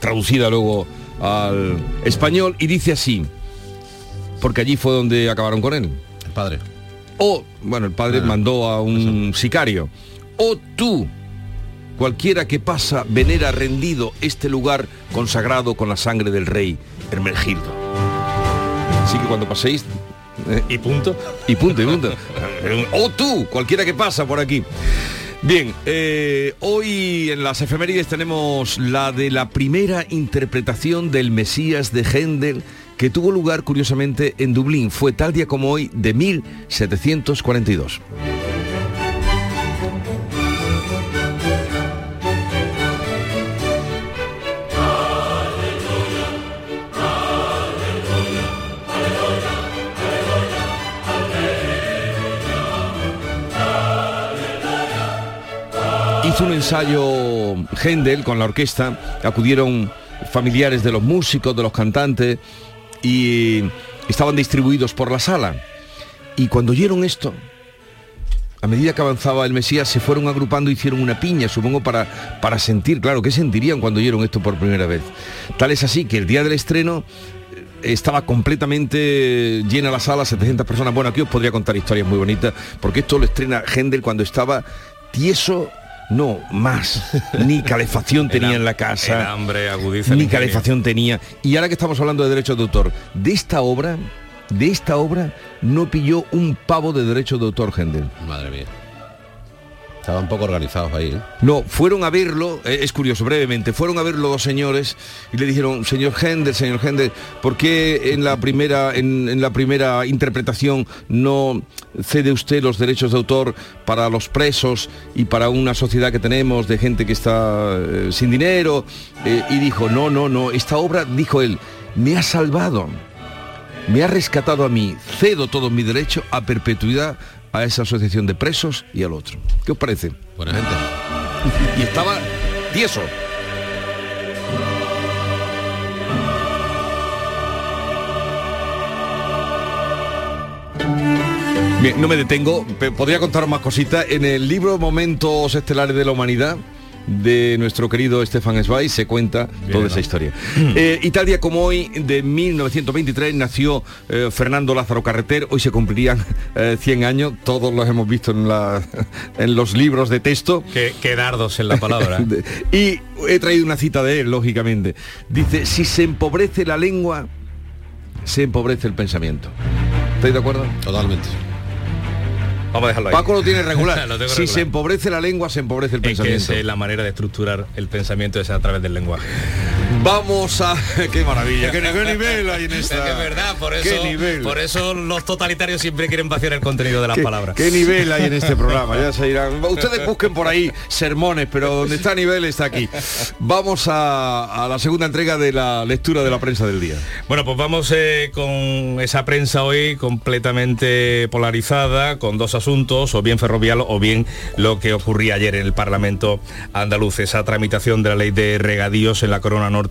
traducida luego al español, y dice así, porque allí fue donde acabaron con él. El padre. O, bueno, el padre mandó a un sicario. O tú, cualquiera que pasa, venera rendido este lugar consagrado con la sangre del rey Hermenegildo. Así que cuando paséis... eh, Y punto. y punto, y punto. (laughs) O tú, cualquiera que pasa por aquí. Bien, eh, hoy en las efemérides tenemos la de la primera interpretación del Mesías de Händel que tuvo lugar curiosamente en Dublín. Fue tal día como hoy de 1742. Hizo un ensayo Händel con la orquesta, acudieron familiares de los músicos, de los cantantes y estaban distribuidos por la sala. Y cuando oyeron esto, a medida que avanzaba el Mesías, se fueron agrupando, hicieron una piña, supongo, para, para sentir, claro, qué sentirían cuando oyeron esto por primera vez. Tal es así que el día del estreno eh, estaba completamente llena la sala, 700 personas. Bueno, aquí os podría contar historias muy bonitas, porque esto lo estrena Händel cuando estaba tieso no, más. Ni (laughs) calefacción tenía en la casa. El hambre agudiza. Ni calefacción tenía. Y ahora que estamos hablando de derechos de autor, de esta obra, de esta obra, no pilló un pavo de derechos de autor Händel. Madre mía. Estaban poco organizados ahí. ¿eh? No, fueron a verlo, eh, es curioso, brevemente, fueron a verlo dos señores y le dijeron, señor Händel, señor Händel, ¿por qué en la primera, en la primera interpretación no cede usted los derechos de autor para los presos y para una sociedad que tenemos de gente que está eh, sin dinero? Eh, y dijo, no, no, no, esta obra, dijo él, me ha salvado, me ha rescatado a mí, cedo todos mis derechos a perpetuidad a esa asociación de presos y al otro. ¿Qué os parece? Buena gente. y estaba tieso. Bien, no me detengo, podría contaros más cositas. En el libro Momentos Estelares de la Humanidad de nuestro querido Stefan Zweig se cuenta toda esa historia. Eh, y tal día como hoy, de 1923, nació eh, Fernando Lázaro Carreter. Hoy se cumplirían eh, 100 años, todos los hemos visto en, la- en los libros de texto. Qué, qué dardos en la palabra. De- (laughs) y he traído una cita de él, lógicamente. Dice, si se empobrece la lengua, se empobrece el pensamiento. ¿Estáis de acuerdo? Totalmente. Vamos a dejarlo ahí. Paco lo tiene (laughs) regular. Lo si regular. se empobrece la lengua, se empobrece el Es que pensamiento. es la manera de estructurar el pensamiento es a través del lenguaje. Vamos a... (laughs) ¡Qué maravilla! ¡Qué, qué nivel hay en esta... Es que es verdad, por ¡Qué eso, nivel! por eso los totalitarios siempre quieren vaciar el contenido de las ¿Qué, palabras. qué nivel hay en este programa? Ya (laughs) se irán. Ustedes busquen por ahí sermones, pero donde está nivel está aquí. Vamos a, a la segunda entrega de la lectura de la prensa del día. Bueno, pues vamos eh, con esa prensa hoy completamente polarizada, con dos asuntos, o bien ferrovial o bien lo que ocurría ayer en el Parlamento andaluz, esa tramitación de la ley de regadíos en la corona norte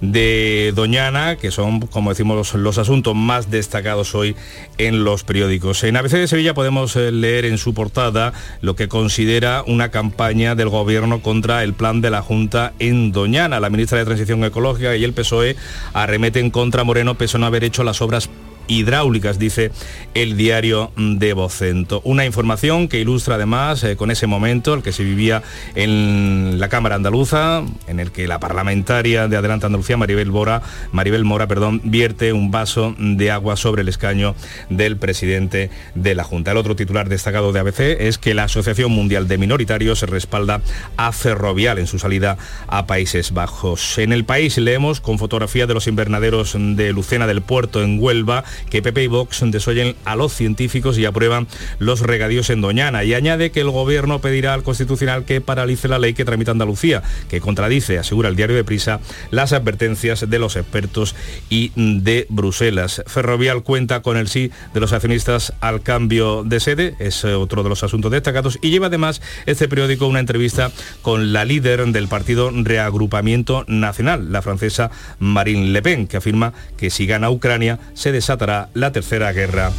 de Doñana, que son, como decimos, los, asuntos más destacados hoy en los periódicos. En ABC de Sevilla podemos eh, leer en su portada lo que considera una campaña del gobierno contra el plan de la Junta en Doñana. La ministra de Transición Ecológica y el PSOE arremeten contra Moreno pese a no haber hecho las obras hidráulicas, dice el diario de Vocento. Una información que ilustra además eh, con ese momento, el que se vivía en la Cámara Andaluza, en el que la parlamentaria de Adelante Andalucía, Maribel Mora, Maribel Mora, perdón, vierte un vaso de agua sobre el escaño del presidente de la Junta. El otro titular destacado de ABC es que la Asociación Mundial de Minoritarios respalda a Ferrovial en su salida a Países Bajos. En el país leemos con fotografía de los invernaderos de Lucena del Puerto en Huelva que PP y Vox desoyen a los científicos y aprueban los regadíos en Doñana y añade que el gobierno pedirá al Constitucional que paralice la ley que tramita Andalucía, que contradice, asegura el diario de Prisa, las advertencias de los expertos y de Bruselas. Ferrovial cuenta con el sí de los accionistas al cambio de sede, es otro de los asuntos destacados, y lleva además este periódico una entrevista con la líder del partido Reagrupamiento Nacional, la francesa Marine Le Pen, que afirma que si gana Ucrania se la tercera guerra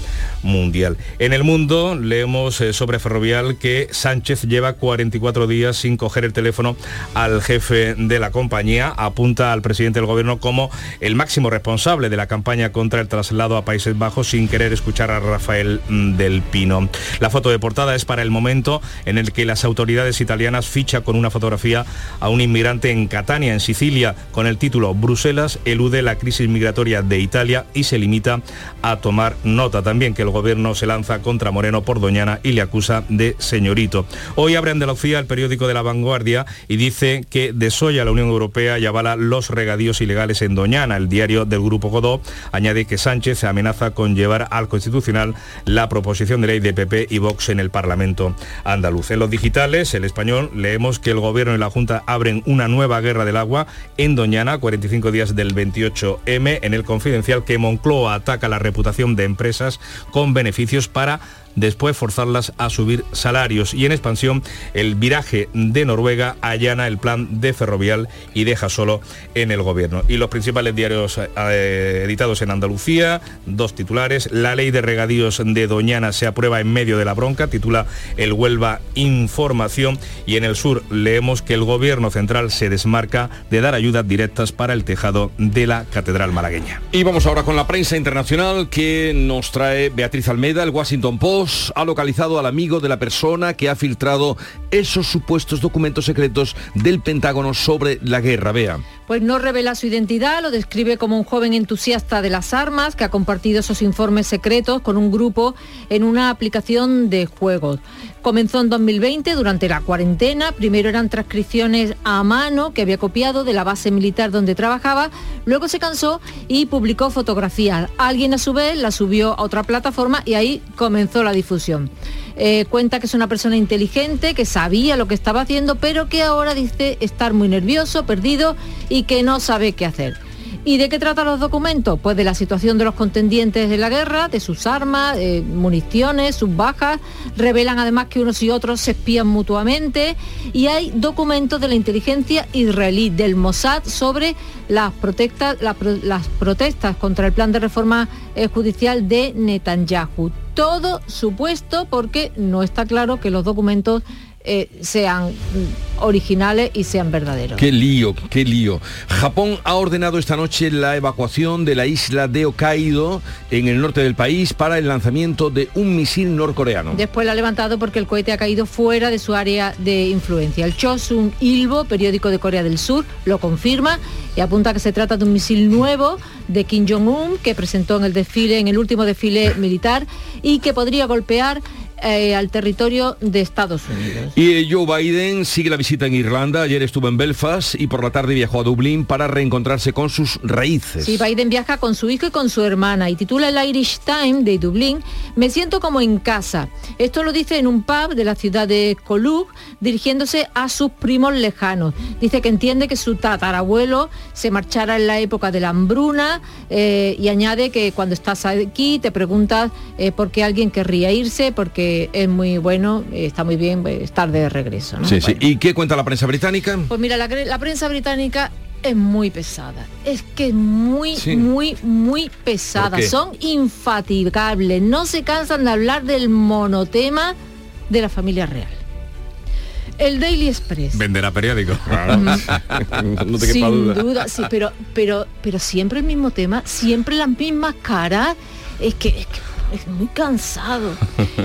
mundial. En el mundo leemos eh, sobre Ferrovial que Sánchez lleva 44 días sin coger el teléfono al jefe de la compañía, apunta al presidente del gobierno como el máximo responsable de la campaña contra el traslado a Países Bajos sin querer escuchar a Rafael mm, del Pino. La foto de portada es para el momento en el que las autoridades italianas fichan con una fotografía a un inmigrante en Catania, en Sicilia, con el título Bruselas elude la crisis migratoria de Italia y se limita a tomar nota también que el gobierno se lanza contra Moreno por Doñana y le acusa de señorito. Hoy abre Andalucía el periódico de la vanguardia y dice que desoya la Unión Europea y avala los regadíos ilegales en Doñana. El diario del Grupo Godó añade que Sánchez amenaza con llevar al Constitucional la proposición de ley de PP y Vox en el Parlamento andaluz. En los digitales, el español, leemos que el gobierno y la Junta abren una nueva guerra del agua en Doñana, 45 días del 28M, en el confidencial que Moncloa ataca la reputación de empresas con beneficios para después forzarlas a subir salarios. Y en expansión, el viraje de Noruega allana el plan de Ferrovial y deja solo en el gobierno. Y los principales diarios eh, editados en Andalucía, dos titulares. La ley de regadíos de Doñana se aprueba en medio de la bronca, titula el Huelva Información. Y en el sur leemos que el gobierno central se desmarca de dar ayudas directas para el tejado de la Catedral Malagueña. Y vamos ahora con la prensa internacional que nos trae Beatriz Almeida. El Washington Post ha localizado al amigo de la persona que ha filtrado esos supuestos documentos secretos del Pentágono sobre la guerra. Vea. Pues no revela su identidad, lo describe como un joven entusiasta de las armas que ha compartido esos informes secretos con un grupo en una aplicación de juegos. Comenzó en 2020 durante la cuarentena. Primero eran transcripciones a mano que había copiado de la base militar donde trabajaba. Luego se cansó y publicó fotografías. Alguien a su vez la subió a otra plataforma y ahí comenzó la difusión. Eh, cuenta que es una persona inteligente, que sabía lo que estaba haciendo, pero que ahora dice estar muy nervioso, perdido y que no sabe qué hacer. ¿Y de qué tratan los documentos? Pues de la situación de los contendientes de la guerra, de sus armas, eh, municiones, sus bajas. Revelan además que unos y otros se espían mutuamente. Y hay documentos de la inteligencia israelí, del Mossad, sobre las, protestas, las protestas contra el plan de reforma eh, judicial de Netanyahu. Todo supuesto porque no está claro que los documentos eh, sean originales y sean verdaderos. Qué lío, qué lío. Japón ha ordenado esta noche la evacuación de la isla de Hokkaido en el norte del país para el lanzamiento de un misil norcoreano. Después la ha levantado porque el cohete ha caído fuera de su área de influencia. El Chosun Ilbo, periódico de Corea del Sur, lo confirma y apunta que se trata de un misil nuevo de Kim Jong-un que presentó en el desfile, en el último desfile militar y que podría golpear eh, al territorio de Estados Unidos. Y eh, Joe Biden sigue la visita en Irlanda. Ayer estuvo en Belfast y por la tarde viajó a Dublín para reencontrarse con sus raíces. Sí, Biden viaja con su hijo y con su hermana y titula el Irish Times de Dublín, Me siento como en casa. Esto lo dice en un pub de la ciudad de Colug, dirigiéndose a sus primos lejanos. Dice que entiende que su tatarabuelo se marchara en la época de la hambruna eh, y añade que cuando estás aquí te preguntas por qué alguien querría irse, porque es muy bueno, está muy bien pues, estar de regreso. Sí, sí. ¿Y qué cuenta la prensa británica? Pues mira, la, prensa británica es muy pesada. Es que es muy, muy, muy pesada. Son infatigables. No se cansan de hablar del monotema de la familia real. El Daily Express. Venderá periódico. (laughs) no te Sin duda. duda. sí, pero, pero, pero siempre el mismo tema, siempre las mismas caras. Es que, es que es muy cansado.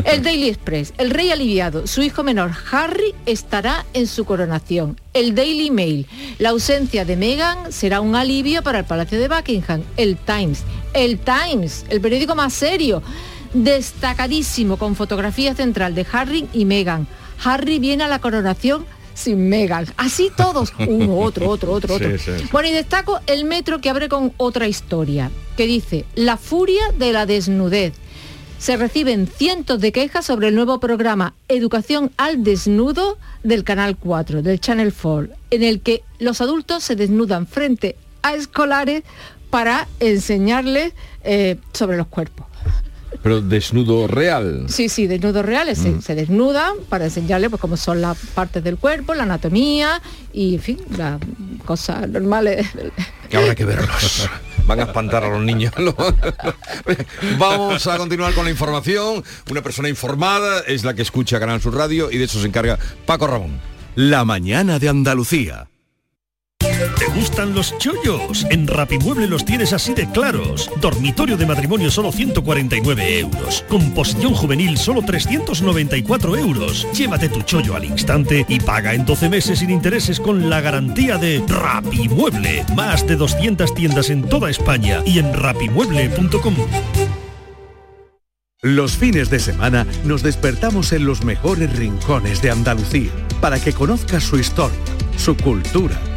El Daily Express, el rey aliviado, su hijo menor Harry estará en su coronación. El Daily Mail, la ausencia de Meghan será un alivio para el Palacio de Buckingham. El Times, el Times, el periódico más serio, destacadísimo con fotografía central de Harry y Meghan. Harry viene a la coronación sin Meghan. Así todos, uno, otro, otro, otro, otro. Bueno, y destaco el metro que abre con otra historia, que dice, la furia de la desnudez se reciben cientos de quejas sobre el nuevo programa Educación al Desnudo del Canal 4, del Channel 4, en el que los adultos se desnudan frente a escolares para enseñarles eh, sobre los cuerpos. Pero desnudo real. Sí, sí, desnudo reales. Se, mm. se, desnudan para enseñarles pues, cómo son las partes del cuerpo, la anatomía y, en fin, las cosas normales. Que habrá que verlos. (laughs) van a espantar a los niños. (laughs) Vamos a continuar con la información. Una persona informada es la que escucha Canal Sur Radio y de eso se encarga Paco Ramón. La mañana de Andalucía. ¿Te gustan los chollos? En Rapimueble los tienes así de claros. Dormitorio de matrimonio solo 149 euros. Composición juvenil solo 394 euros. Llévate tu chollo al instante y paga en 12 meses sin intereses con la garantía de Rapimueble. Más de 200 tiendas en toda España y en rapimueble.com. Los fines de semana nos despertamos en los mejores rincones de Andalucía para que conozcas su historia, su cultura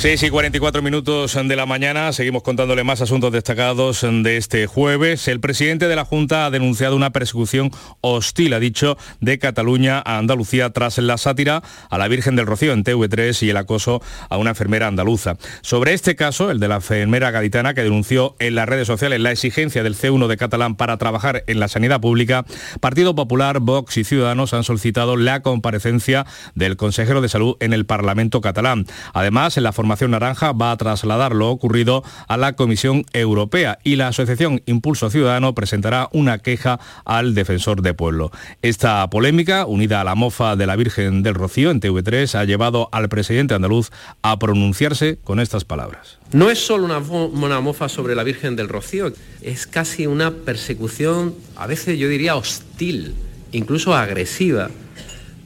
6 y 44 minutos de la mañana, seguimos contándole más asuntos destacados de este jueves. El presidente de la Junta ha denunciado una persecución hostil, ha dicho, de Cataluña a Andalucía tras la sátira a la Virgen del Rocío en TV3 y el acoso a una enfermera andaluza. Sobre este caso, el de la enfermera gaditana que denunció en las redes sociales la exigencia del C1 de Catalán para trabajar en la sanidad pública, Partido Popular, Vox y Ciudadanos han solicitado la comparecencia del consejero de salud en el Parlamento catalán. Además, en la formación Naranja va a trasladar lo ocurrido a la Comisión Europea y la Asociación Impulso Ciudadano presentará una queja al defensor de pueblo. Esta polémica, unida a la mofa de la Virgen del Rocío en TV3, ha llevado al presidente andaluz a pronunciarse con estas palabras. No es solo una, una, mofa sobre la Virgen del Rocío, es casi una persecución, a veces yo diría hostil, incluso agresiva.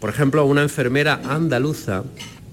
Por ejemplo, una enfermera andaluza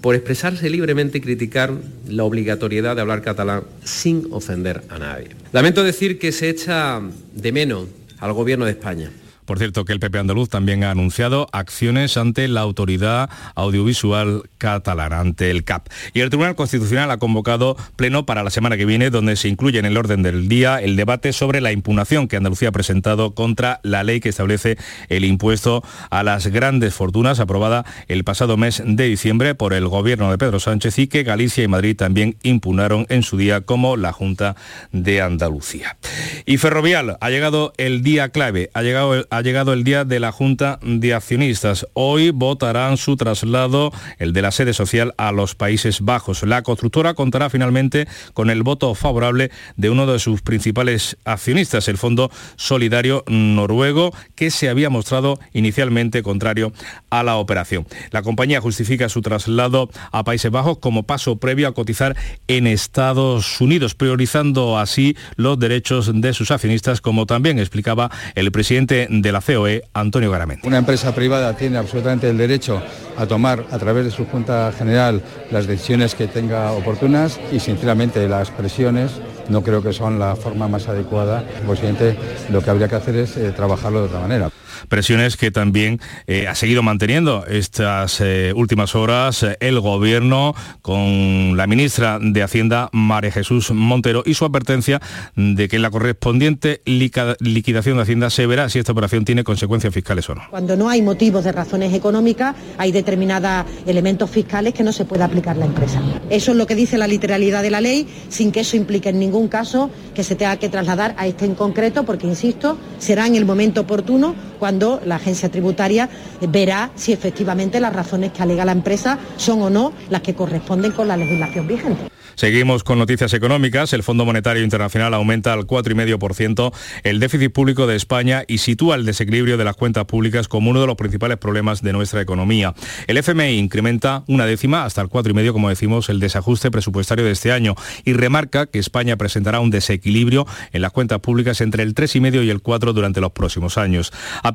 por expresarse libremente y criticar la obligatoriedad de hablar catalán sin ofender a nadie. Lamento decir que se echa de menos al Gobierno de España. Por cierto, que el PP andaluz también ha anunciado acciones ante la autoridad audiovisual catalana, ante el CAP. Y el Tribunal Constitucional ha convocado pleno para la semana que viene, donde se incluye en el orden del día el debate sobre la impugnación que Andalucía ha presentado contra la ley que establece el impuesto a las grandes fortunas, aprobada el pasado mes de diciembre por el gobierno de Pedro Sánchez y que Galicia y Madrid también impugnaron en su día como la Junta de Andalucía. Y Ferrovial, ha llegado el día clave, ha llegado ha llegado el día de la Junta de Accionistas. Hoy votarán su traslado, el de la sede social, a los Países Bajos. La constructora contará finalmente con el voto favorable de uno de sus principales accionistas, el Fondo Solidario Noruego, que se había mostrado inicialmente contrario a la operación. La compañía justifica su traslado a Países Bajos como paso previo a cotizar en Estados Unidos, priorizando así los derechos de sus accionistas, como también explicaba el presidente de la COE, Antonio Garamente. Una empresa privada tiene absolutamente el derecho a tomar a través de su Junta General las decisiones que tenga oportunas y sinceramente las presiones no creo que son la forma más adecuada. Presidente, lo que habría que hacer es eh, trabajarlo de otra manera presiones que también eh, ha seguido manteniendo estas eh, últimas horas eh, el gobierno con la ministra de Hacienda, María Jesús Montero, y su advertencia de que la correspondiente liquidación de Hacienda se verá si esta operación tiene consecuencias fiscales o no. Cuando no hay motivos de razones económicas, hay determinados elementos fiscales que no se puede aplicar la empresa. Eso es lo que dice la literalidad de la ley, sin que eso implique en ningún caso que se tenga que trasladar a este en concreto, porque, insisto, será en el momento oportuno cuando la agencia tributaria verá si efectivamente las razones que alega la empresa son o no las que corresponden con la legislación vigente. Seguimos con noticias económicas. El Fondo Monetario Internacional aumenta al 4,5% el déficit público de España y sitúa el desequilibrio de las cuentas públicas como uno de los principales problemas de nuestra economía. El FMI incrementa una décima hasta el 4,5, como decimos, el desajuste presupuestario de este año y remarca que España presentará un desequilibrio en las cuentas públicas entre el 3,5 y el 4 durante los próximos años.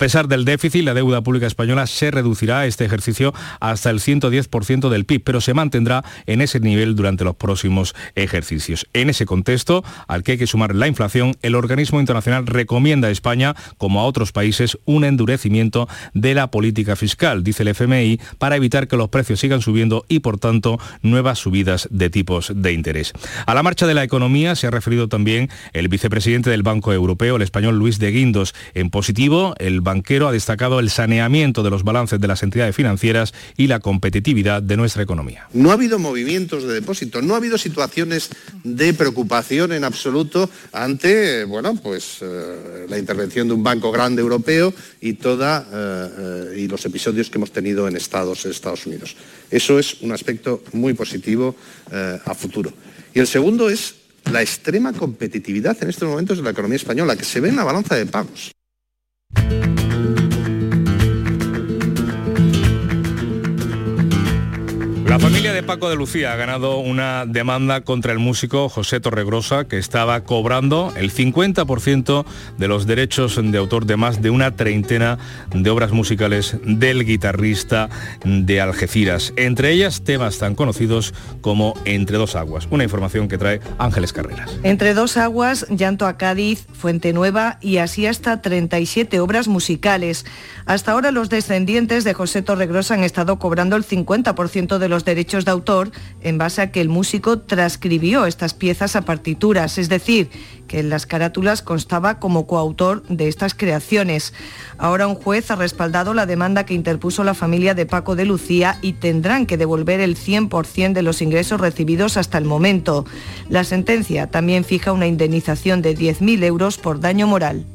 Pesar del déficit, la deuda pública española se reducirá este ejercicio hasta el 110% del PIB, pero se mantendrá en ese nivel durante los próximos ejercicios. En ese contexto, al que hay que sumar la inflación, el organismo internacional recomienda a España, como a otros países, un endurecimiento de la política fiscal, dice el FMI, para evitar que los precios sigan subiendo y, por tanto, nuevas subidas de tipos de interés. A la marcha de la economía se ha referido también el vicepresidente del Banco Europeo, el español Luis de Guindos. En positivo, el banquero ha destacado el saneamiento de los balances de las entidades financieras y la competitividad de nuestra economía. No ha habido movimientos de depósito, no ha habido situaciones de preocupación en absoluto ante bueno, pues, eh, la intervención de un banco grande europeo y, toda, eh, eh, los episodios que hemos tenido en Estados Unidos. Eso es un aspecto muy positivo a futuro. Y el segundo es la extrema competitividad en estos momentos de la economía española, que se ve en la balanza de pagos. La La familia de Paco de Lucía ha ganado una demanda contra el músico José Torregrosa, que estaba cobrando el 50% de los derechos de autor de más de una treintena de obras musicales del guitarrista de Algeciras, entre ellas temas tan conocidos como Entre dos aguas, una información que trae Ángeles Carreras. Entre dos aguas, Llanto a Cádiz, Fuente Nueva y así hasta 37 obras musicales. Hasta ahora los descendientes de José Torregrosa han estado cobrando el 50% de los derechos de autor en base a que el músico transcribió estas piezas a partituras, es decir, que en las carátulas constaba como coautor de estas creaciones. Ahora un juez ha respaldado la demanda que interpuso la familia de Paco de Lucía y tendrán que devolver el 100% de los ingresos recibidos hasta el momento. La sentencia también fija una indemnización de 10.000 euros por daño moral.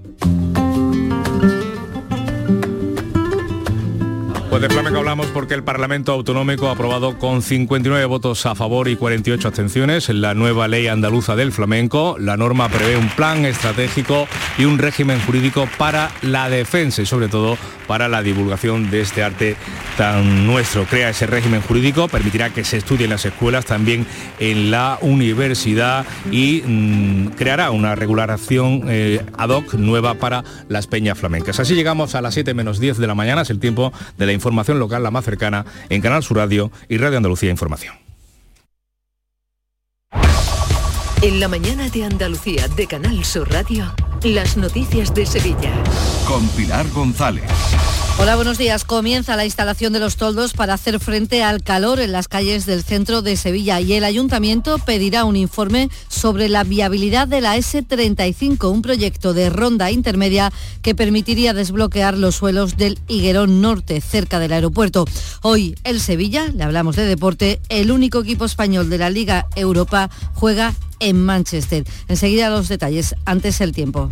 Pues de flamenco hablamos porque el Parlamento Autonómico ha aprobado con 59 votos a favor y 48 abstenciones la nueva ley andaluza del flamenco. La norma prevé un plan estratégico y un régimen jurídico para la defensa y sobre todo para la divulgación de este arte tan nuestro. Crea ese régimen jurídico, permitirá que se estudie en las escuelas, también en la universidad y mm, creará una regulación eh, ad hoc nueva para las peñas flamencas. Así llegamos a las 7 menos 10 de la mañana, es el tiempo de la información local la más cercana en Canal Sur Radio y Radio Andalucía Información. En la mañana de Andalucía de Canal Sur Radio, las noticias de Sevilla. Con Pilar González. Hola, buenos días. Comienza la instalación de los toldos para hacer frente al calor en las calles del centro de Sevilla y el ayuntamiento pedirá un informe sobre la viabilidad de la S35, un proyecto de ronda intermedia que permitiría desbloquear los suelos del Higuerón Norte, cerca del aeropuerto. Hoy el Sevilla, le hablamos de deporte, el único equipo español de la Liga Europa juega en Manchester. Enseguida los detalles, antes el tiempo.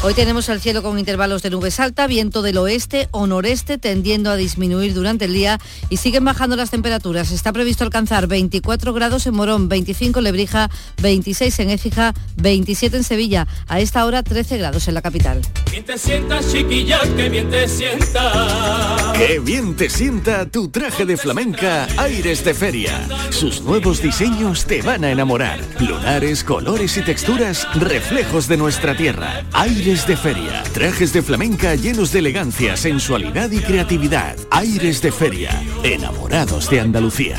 Hoy tenemos el cielo con intervalos de nubes alta, viento del oeste o noreste tendiendo a disminuir durante el día y siguen bajando las temperaturas. Está previsto alcanzar 24 grados en Morón, 25 en Lebrija, 26 en Écija, 27 en Sevilla. A esta hora 13 grados en la capital. Bien te sienta, chiquilla, que bien te sienta. Qué bien te sienta tu traje de flamenca Aires de Feria. Sus nuevos diseños te van a enamorar. Lunares, colores y texturas, reflejos de nuestra tierra. Aires de Feria. Trajes de flamenca llenos de elegancia, sensualidad y creatividad. Aires de Feria. Enamorados de Andalucía.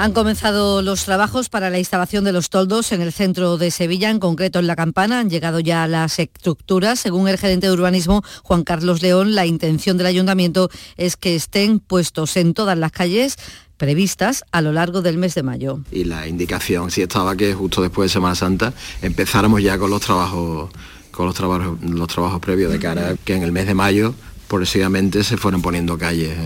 Han comenzado los trabajos para la instalación de los toldos en el centro de Sevilla, en concreto en La Campana. Han llegado ya las estructuras. Según el gerente de urbanismo, Juan Carlos León, la intención del ayuntamiento es que estén puestos en todas las calles previstas a lo largo del mes de mayo. Y la indicación sí estaba que justo después de Semana Santa empezáramos ya con los trabajos con los trabajos previos de cara a que en el mes de mayo progresivamente se fueron poniendo calles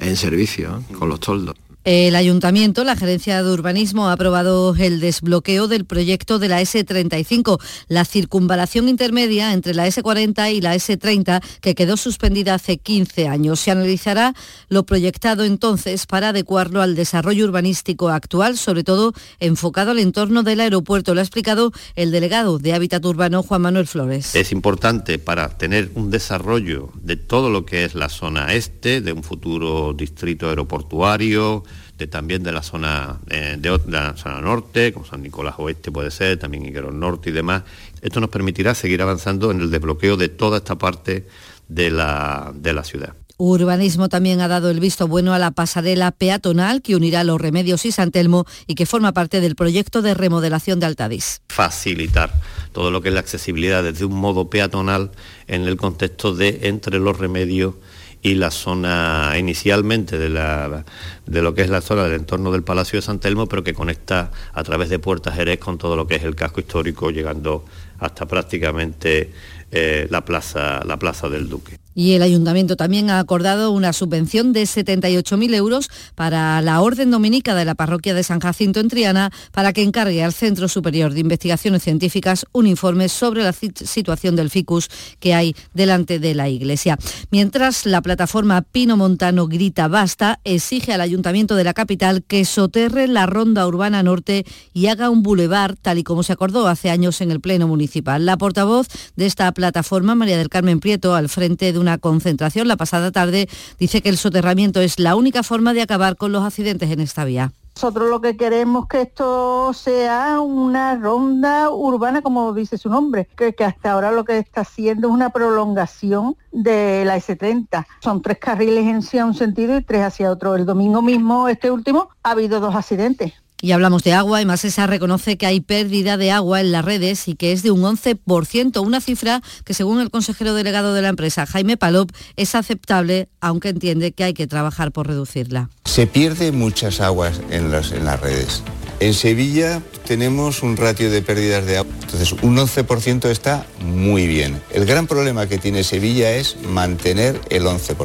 en, servicio con los toldos. El ayuntamiento, la gerencia de urbanismo, ha aprobado el desbloqueo del proyecto de la S35, la circunvalación intermedia entre la S40 y la S30, que quedó suspendida hace 15 años. Se analizará lo proyectado entonces para adecuarlo al desarrollo urbanístico actual, sobre todo enfocado al entorno del aeropuerto. Lo ha explicado el delegado de Hábitat Urbano, Juan Manuel Flores. Es importante para tener un desarrollo de todo lo que es la zona este, de un futuro distrito aeroportuario, de, también de la zona eh, de, de, la zona norte, como San Nicolás Oeste puede ser, también Higueros Norte y demás. Esto nos permitirá seguir avanzando en el desbloqueo de toda esta parte de la, de la ciudad. Urbanismo también ha dado el visto bueno a la pasarela peatonal que unirá Los Remedios y San Telmo y que forma parte del proyecto de remodelación de Altadís. Facilitar todo lo que es la accesibilidad desde un modo peatonal en el contexto de entre Los Remedios y la zona inicialmente de, la, de lo que es la zona del entorno del Palacio de San Telmo, pero que conecta a través de Puerta Jerez con todo lo que es el casco histórico, llegando hasta prácticamente eh, la, plaza, la Plaza del Duque. Y el ayuntamiento también ha acordado una subvención de 78.000 euros para la Orden Dominica de la Parroquia de San Jacinto en Triana para que encargue al Centro Superior de Investigaciones Científicas un informe sobre la situación del ficus que hay delante de la iglesia. Mientras la plataforma Pino Montano Grita Basta exige al ayuntamiento de la capital que soterre la ronda urbana norte y haga un bulevar tal y como se acordó hace años en el Pleno Municipal. La portavoz de esta plataforma, María del Carmen Prieto, al frente de una concentración la pasada tarde, dice que el soterramiento es la única forma de acabar con los accidentes en esta vía. Nosotros lo que queremos que esto sea una ronda urbana, como dice su nombre, que, hasta ahora lo que está haciendo es una prolongación de la S30. Son tres carriles en sí a un sentido y tres hacia otro. El domingo mismo, este último, ha habido dos accidentes. Y hablamos de agua y Masesa reconoce que hay pérdida de agua en las redes y que es de un 11%, una cifra que según el consejero delegado de la empresa, Jaime Palop, es aceptable, aunque entiende que hay que trabajar por reducirla. Se pierde muchas aguas en las, en las redes. En Sevilla tenemos un ratio de pérdidas de agua, entonces un 11% está muy bien. El gran problema que tiene Sevilla es mantener el 11%,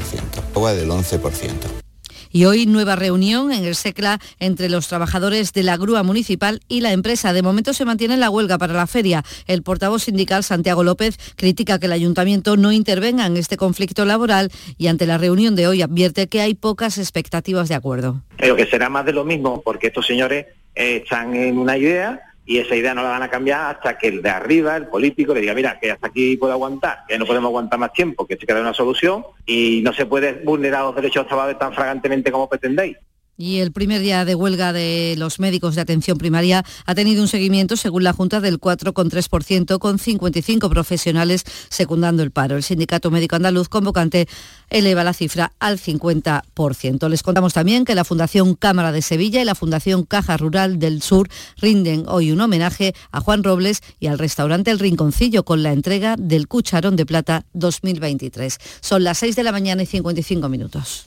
agua del 11%. Y hoy nueva reunión en el SECLA entre los trabajadores de la grúa municipal y la empresa. De momento se mantiene la huelga para la feria. El portavoz sindical Santiago López critica que el ayuntamiento no intervenga en este conflicto laboral y ante la reunión de hoy advierte que hay pocas expectativas de acuerdo. Creo que será más de lo mismo porque estos señores eh, están en una idea y esa idea no la van a cambiar hasta que el de arriba, el político, le diga, mira, que hasta aquí puedo aguantar, que no podemos aguantar más tiempo, que se queda una solución y no se puede vulnerar los derechos de tan fragantemente como pretendéis. Y el primer día de huelga de los médicos de atención primaria ha tenido un seguimiento, según la Junta, del 4,3%, con 55 profesionales secundando el paro. El Sindicato Médico Andaluz convocante eleva la cifra al 50%. Les contamos también que la Fundación Cámara de Sevilla y la Fundación Caja Rural del Sur rinden hoy un homenaje a Juan Robles y al restaurante El Rinconcillo con la entrega del Cucharón de Plata 2023. Son las 6 de la mañana y 55 minutos.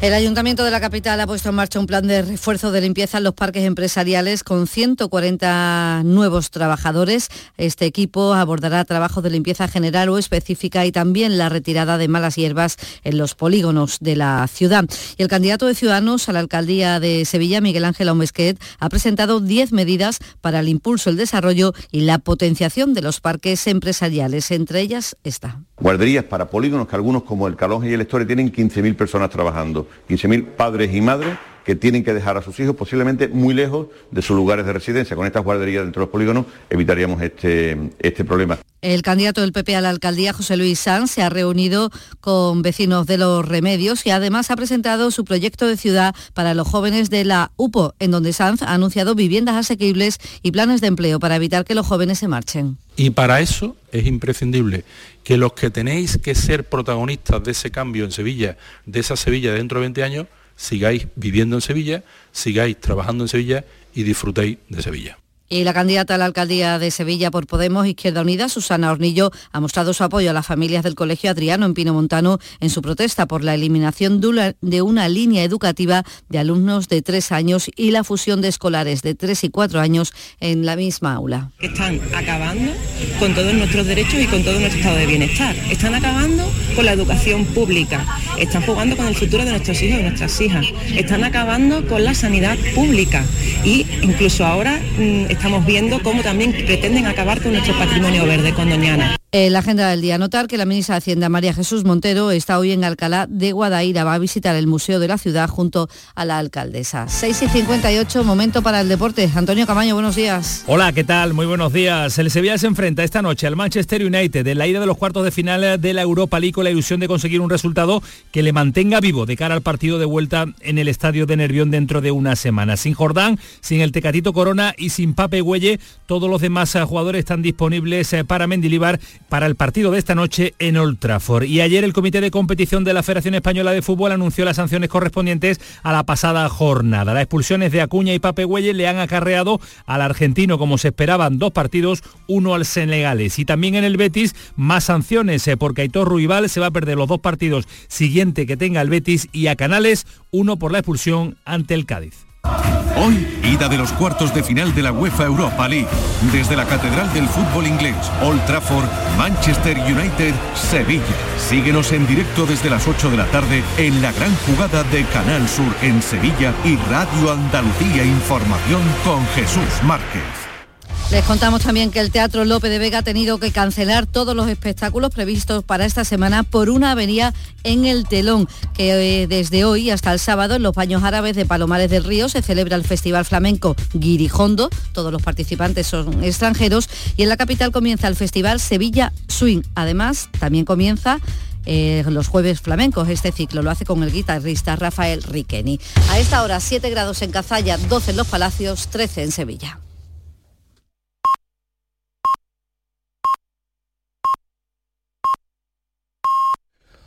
El Ayuntamiento de la capital ha puesto en marcha un plan de refuerzo de limpieza en los parques empresariales con 140 nuevos trabajadores. Este equipo abordará trabajos de limpieza general o específica y también la retirada de malas hierbas en los polígonos de la ciudad. Y el candidato de Ciudadanos a la alcaldía de Sevilla, Miguel Ángel Aumesquet, ha presentado 10 medidas para el impulso, el desarrollo y la potenciación de los parques empresariales. Entre ellas está. Guarderías para polígonos que algunos como el Calonge y el Estore tienen 15.000 personas trabajando. 15.000 padres y madres que tienen que dejar a sus hijos posiblemente muy lejos de sus lugares de residencia. Con estas guarderías dentro de los polígonos evitaríamos este, este problema. El candidato del PP a la alcaldía, José Luis Sanz, se ha reunido con vecinos de los remedios y además ha presentado su proyecto de ciudad para los jóvenes de la UPO, en donde Sanz ha anunciado viviendas asequibles y planes de empleo para evitar que los jóvenes se marchen. Y para eso es imprescindible que los que tenéis que ser protagonistas de ese cambio en Sevilla, de esa Sevilla dentro de 20 años, sigáis viviendo en Sevilla, sigáis trabajando en Sevilla y disfrutéis de Sevilla. Y la candidata a la alcaldía de Sevilla por Podemos Izquierda Unida, Susana Hornillo, ha mostrado su apoyo a las familias del Colegio Adriano en Pino Montano en su protesta por la eliminación de una línea educativa de alumnos de tres años y la fusión de escolares de tres y cuatro años en la misma aula. Están acabando con todos nuestros derechos y con todo nuestro estado de bienestar. Están acabando con la educación pública. Están jugando con el futuro de nuestros hijos y nuestras hijas. Están acabando con la sanidad pública. Y incluso ahora mm, estamos viendo cómo también pretenden acabar con nuestro patrimonio verde con Doñana. En la agenda del día, notar que la ministra de Hacienda, María Jesús Montero, está hoy en Alcalá de Guadaira. Va a visitar el Museo de la Ciudad junto a la alcaldesa. 6 y 58, momento para el deporte. Antonio Camaño, buenos días. Hola, ¿qué tal? Muy buenos días. El Sevilla se enfrenta esta noche al Manchester United en la ida de los cuartos de final de la Europa League con la ilusión de conseguir un resultado que le mantenga vivo de cara al partido de vuelta en el estadio de Nervión dentro de una semana. Sin Jordán, sin el Tecatito Corona y sin Pape Güelle, todos los demás jugadores están disponibles eh, para Mendilibar para el partido de esta noche en Old Trafford. Y ayer el Comité de Competición de la Federación Española de Fútbol anunció las sanciones correspondientes a la pasada jornada. Las expulsiones de Acuña y Pape le han acarreado al argentino, como se esperaban, dos partidos, uno al Senegales. Y también en el Betis, más sanciones, eh, porque Aitor Ruibal se va a perder los dos partidos siguientes que tenga el Betis y a Canales, uno por la expulsión ante el Cádiz. Hoy, ida de los cuartos de final de la UEFA Europa League. Desde la Catedral del Fútbol Inglés, Old Trafford, Manchester United, Sevilla. Síguenos en directo desde las 8 de la tarde en la gran jugada de Canal Sur en Sevilla y Radio Andalucía Información con Jesús Márquez. Les contamos también que el Teatro Lope de Vega ha tenido que cancelar todos los espectáculos previstos para esta semana por una avería en el telón, que eh, desde hoy hasta el sábado en los baños árabes de Palomares del Río se celebra el Festival Flamenco Guirijondo, todos los participantes son extranjeros, y en la capital comienza el Festival Sevilla Swing. Además, también comienza eh, los jueves flamencos. Este ciclo lo hace con el guitarrista Rafael Riqueni. A esta hora 7 grados en Cazalla, 12 en Los Palacios, 13 en Sevilla.